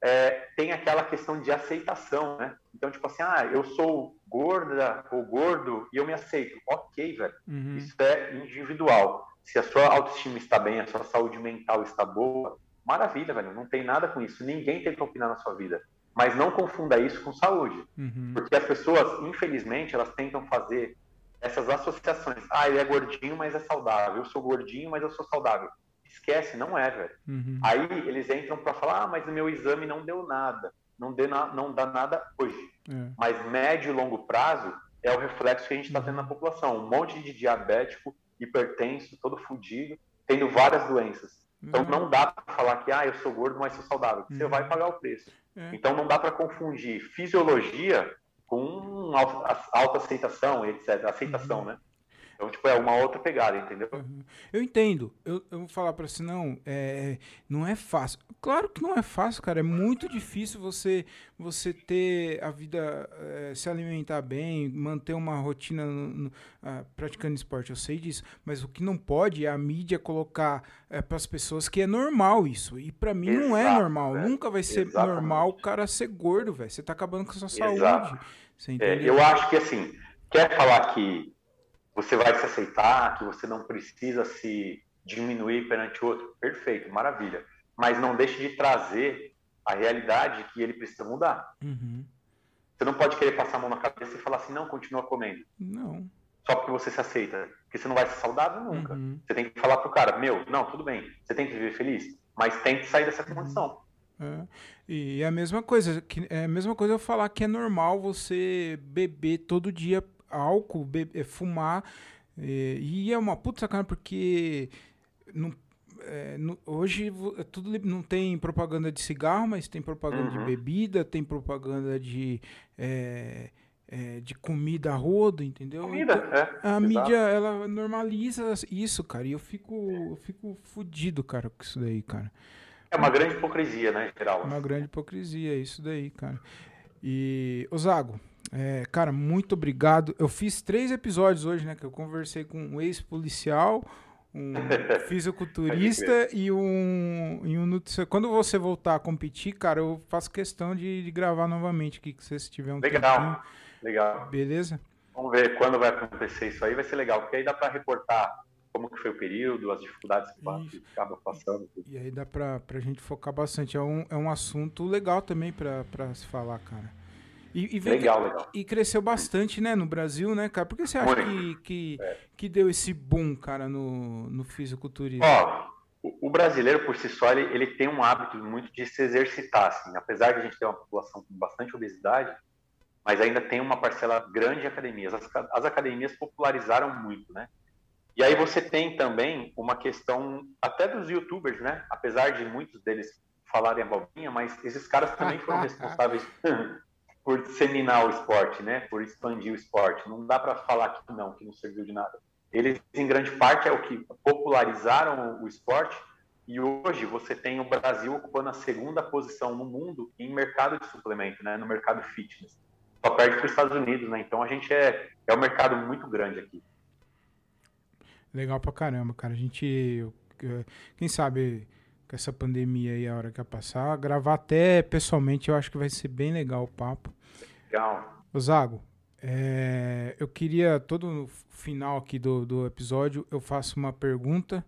é, tem aquela questão de aceitação, né? Então, tipo assim, ah, eu sou gorda ou gordo e eu me aceito. Ok, velho. Uhum. Isso é individual. Se a sua autoestima está bem, a sua saúde mental está boa, maravilha, velho. Não tem nada com isso. Ninguém tem que opinar na sua vida. Mas não confunda isso com saúde. Uhum. Porque as pessoas, infelizmente, elas tentam fazer essas associações. Ah, ele é gordinho, mas é saudável. Eu sou gordinho, mas eu sou saudável. Esquece, não é, velho. Uhum. Aí eles entram para falar, ah, mas o meu exame não deu nada. Não, dê na- não dá nada hoje. É. Mas médio e longo prazo é o reflexo que a gente está tendo na população. Um monte de diabético, hipertenso, todo fudido, tendo várias doenças. Então Exato. não dá para falar que ah, eu sou gordo, mas sou saudável. Você Uhum. vai pagar o preço. É. Então não dá para confundir fisiologia com auto- autoaceitação, etc. Aceitação, Uhum. né? Então, tipo, é uma outra pegada, entendeu? Uhum. Eu entendo. Eu, eu vou falar pra você, não, é, não é fácil. Claro que não é fácil, cara. É muito difícil você você ter a vida, é, se alimentar bem, manter uma rotina no- no- ah, praticando esporte. Eu sei disso. Mas o que não pode é a mídia colocar é, para as pessoas que é normal isso. E pra mim não é Exato, normal. velho. Nunca vai ser Exatamente. normal o cara ser gordo, velho. Você tá acabando com a sua Exato. saúde. Você É, eu acho que assim, quer falar que você vai se aceitar, que você não precisa se diminuir perante o outro, perfeito, maravilha. Mas não deixe de trazer a realidade que ele precisa mudar. Uhum. Você não pode querer passar a mão na cabeça e falar assim, não, continua comendo. Não. Só porque você se aceita. Porque você não vai ser saudável nunca. Uhum. Você tem que falar pro cara, meu, não, tudo bem, você tem que viver feliz, mas tem que sair dessa condição. É. E é a mesma coisa, que é a mesma coisa eu falar que é normal você beber todo dia álcool, é, fumar. é, e é uma puta sacana porque não, é, no- hoje é tudo não tem propaganda de cigarro, mas tem propaganda de Uhum. bebida, tem propaganda de, é, é, de comida a rodo, entendeu? Comida, Então, é. a exato. mídia, ela normaliza isso, cara. E eu fico, eu fico fudido, cara, com isso daí, cara. É uma grande hipocrisia, né, em geral. Uma grande hipocrisia, isso daí, cara. E, Osago, é, cara, muito obrigado. Eu fiz três episódios hoje, né? Que eu conversei com um ex-policial, um fisiculturista e um, e um nutricionista. Quando você voltar a competir, cara, eu faço questão de, de gravar novamente aqui, que se tiver um Legal, tempinho. legal. Beleza? Vamos ver quando vai acontecer isso aí, vai ser legal, porque aí dá para reportar como que foi o período, as dificuldades que acaba passando. E aí dá pra, pra gente focar bastante. É um, é um assunto legal também pra se falar, cara. E, e legal, legal. E cresceu bastante, né, no Brasil, né, cara? Por que você acha que, que, é. que deu esse boom, cara, no, no fisiculturismo? Ó, o, o brasileiro, por si só, ele, ele tem um hábito muito de se exercitar, assim. Apesar de a gente ter uma população com bastante obesidade, mas ainda tem uma parcela grande de academias. As, as academias popularizaram muito, né? E aí você tem também uma questão até dos youtubers, né? Apesar de muitos deles falarem abobrinha, mas esses caras também foram responsáveis por disseminar o esporte, né? Por expandir o esporte. Não dá para falar que não, que não serviu de nada. Eles, em grande parte, é o que popularizaram o esporte e hoje você tem o Brasil ocupando a segunda posição no mundo em mercado de suplemento, né? No mercado fitness. Só perde para os Estados Unidos, né? Então a gente é, é um mercado muito grande aqui. Legal pra caramba, cara. A gente. Quem sabe com essa pandemia aí, a hora que passar, gravar até pessoalmente, eu acho que vai ser bem legal o papo. Legal. Zago, é, eu queria, todo no final aqui do, do episódio, eu faço uma pergunta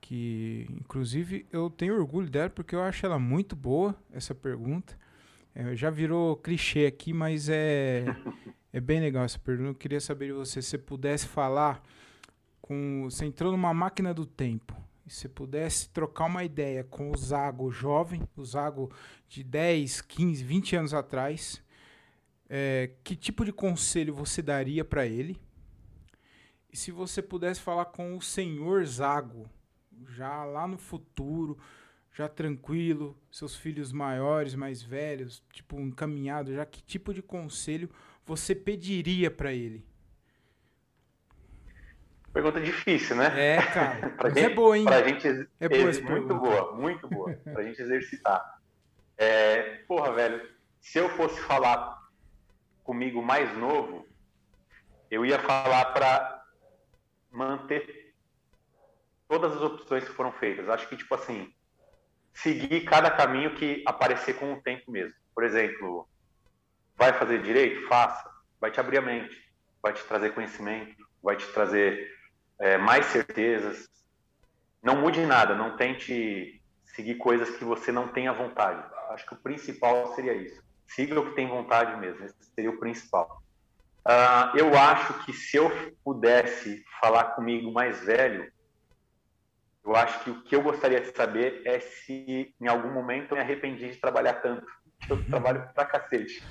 que, inclusive, eu tenho orgulho dela porque eu acho ela muito boa, essa pergunta. É, já virou clichê aqui, mas é, é bem legal essa pergunta. Eu queria saber de você, se você pudesse falar com. Você entrou numa máquina do tempo e você pudesse trocar uma ideia com o Zago jovem, o Zago de 10, 15, 20 anos atrás, é, que tipo de conselho você daria para ele? E se você pudesse falar com o senhor Zago, já lá no futuro, já tranquilo, seus filhos maiores, mais velhos, tipo encaminhado, já que tipo de conselho você pediria para ele? Pergunta difícil, né? É, cara. pra gente, é boa, hein? Pra gente é boa muito boa, muito boa. pra gente exercitar. É, porra, velho, se eu fosse falar comigo mais novo, eu ia falar para manter todas as opções que foram feitas. Acho que, tipo assim, seguir cada caminho que aparecer com o tempo mesmo. Por exemplo, vai fazer direito? Faça. Vai te abrir a mente, vai te trazer conhecimento, vai te trazer é, mais certezas. Não mude nada, não tente seguir coisas que você não tenha vontade. Acho que o principal seria isso. Siga o que tem vontade mesmo, esse seria o principal. Uh, eu acho que se eu pudesse falar comigo mais velho, eu acho que o que eu gostaria de saber é se em algum momento eu me arrependi de trabalhar tanto. Eu trabalho pra cacete.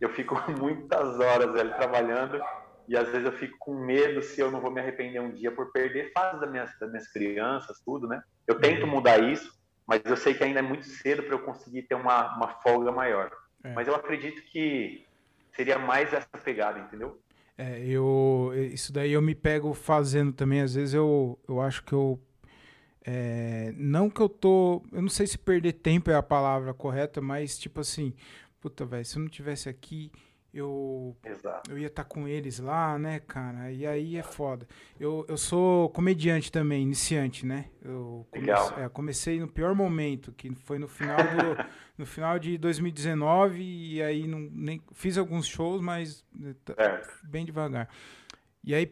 Eu fico muitas horas velho, trabalhando e às vezes eu fico com medo se eu não vou me arrepender um dia por perder fase das minhas, das minhas crianças, tudo, né? Eu tento mudar isso, mas eu sei que ainda é muito cedo para eu conseguir ter uma, uma folga maior. É. Mas eu acredito que seria mais essa pegada, entendeu? É, eu, isso daí eu me pego fazendo também. Às vezes eu, eu acho que eu. É, não que eu tô. Eu não sei se perder tempo é a palavra correta, mas tipo assim, puta, velho, se eu não tivesse aqui eu, eu ia estar tá com eles lá, né, cara? E aí é foda. Eu, eu sou comediante também, iniciante, né? Eu comecei, é, comecei no pior momento, que foi no final do, no final de 2019 e aí não, nem fiz alguns shows, mas é. bem devagar. E aí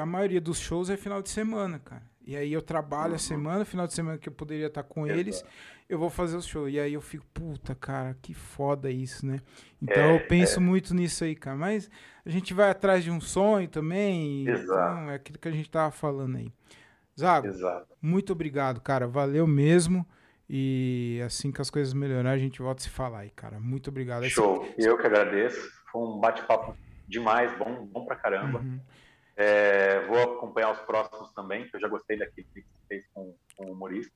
a maioria dos shows é final de semana, cara. E aí eu trabalho uhum. a semana, final de semana que eu poderia estar tá com Exato. eles eu vou fazer o show. E aí eu fico, puta, cara, que foda isso, né? Então é, eu penso é. muito nisso aí, cara. Mas a gente vai atrás de um sonho também. Exato. Então, é aquilo que a gente tava falando aí. Zago, Exato. muito obrigado, cara. Valeu mesmo. E assim que as coisas melhorar, a gente volta a se falar aí, cara. Muito obrigado. Show. Esse... Eu que agradeço. Foi um bate-papo demais, bom, bom pra caramba. Uhum. É, vou acompanhar os próximos também, que eu já gostei daquele que você fez com, com o humorista.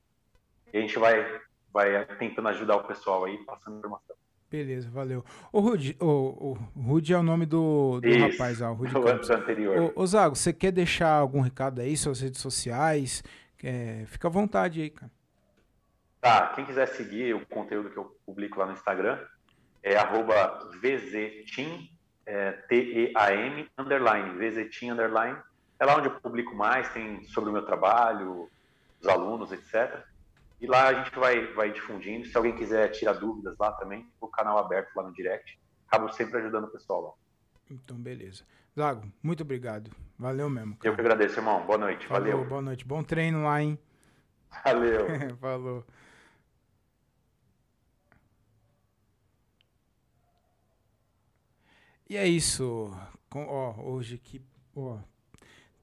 E a gente vai vai tentando ajudar o pessoal aí, passando informação. Beleza, valeu. O Rudy, o, o Rudy é o nome do, do Isso, rapaz, ó, o Rudy Campos. anterior. Ô, Zago, você quer deixar algum recado aí, suas redes sociais? É, fica à vontade aí, cara. Tá, quem quiser seguir o conteúdo que eu publico lá no Instagram, é arroba VZTeam, é, T-E-A-M, underline, VZTeam, underline. É lá onde eu publico mais, tem sobre o meu trabalho, os alunos, etc. E lá a gente vai, vai difundindo. Se alguém quiser tirar dúvidas lá também, o canal aberto lá no direct. Acabo sempre ajudando o pessoal lá. Então, beleza. Zago, muito obrigado. Valeu mesmo. Cara. Eu que agradeço, irmão. Boa noite. Falou, Valeu. Boa noite. Bom treino lá, hein? Valeu. Falou. E é isso. Com, ó, hoje aqui, ó,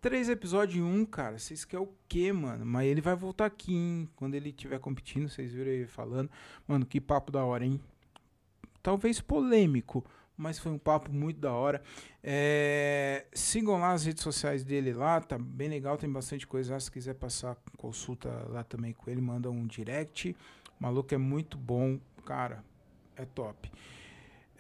três episódios em um, cara. Vocês querem o quê, mano? Mas ele vai voltar aqui, hein? Quando ele estiver competindo, vocês viram ele falando. Mano, que papo da hora, hein? Talvez polêmico, mas foi um papo muito da hora. É, sigam lá as redes sociais dele lá, tá bem legal, tem bastante coisa lá. Se quiser passar consulta lá também com ele, manda um direct. O maluco é muito bom, cara, é top.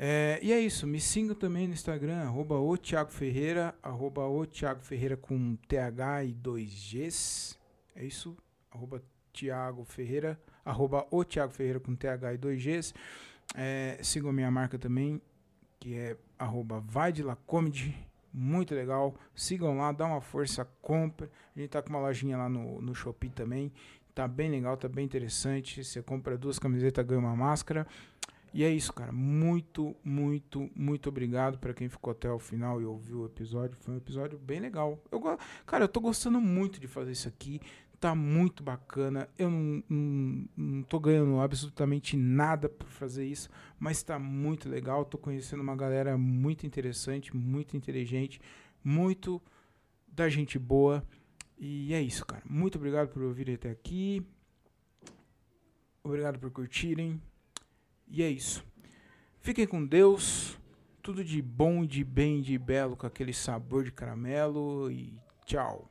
É, e é isso, me sigam também no Instagram, arroba o Thiago Ferreira, arroba o Thiago Ferreira com TH e 2Gs. É isso, arroba Thiago Ferreira, arroba o Thiago Ferreira com TH e 2Gs. É, sigam a minha marca também, que é arroba vai de la comedy, muito legal. Sigam lá, dá uma força, compra. A gente tá com uma lojinha lá no, no Shopee também. Tá bem legal, tá bem interessante. Você compra duas camisetas, ganha uma máscara. E é isso, cara. Muito, muito, muito obrigado para quem ficou até o final e ouviu o episódio. Foi um episódio bem legal. Eu, cara, eu tô gostando muito de fazer isso aqui. Tá muito bacana. Eu não, não, não tô ganhando absolutamente nada por fazer isso, mas tá muito legal. Tô conhecendo uma galera muito interessante, muito inteligente, muito da gente boa. E é isso, cara. Muito obrigado por ouvirem até aqui. Obrigado por curtirem. E é isso. Fiquem com Deus. Tudo de bom, de bem, de belo, com aquele sabor de caramelo. E tchau.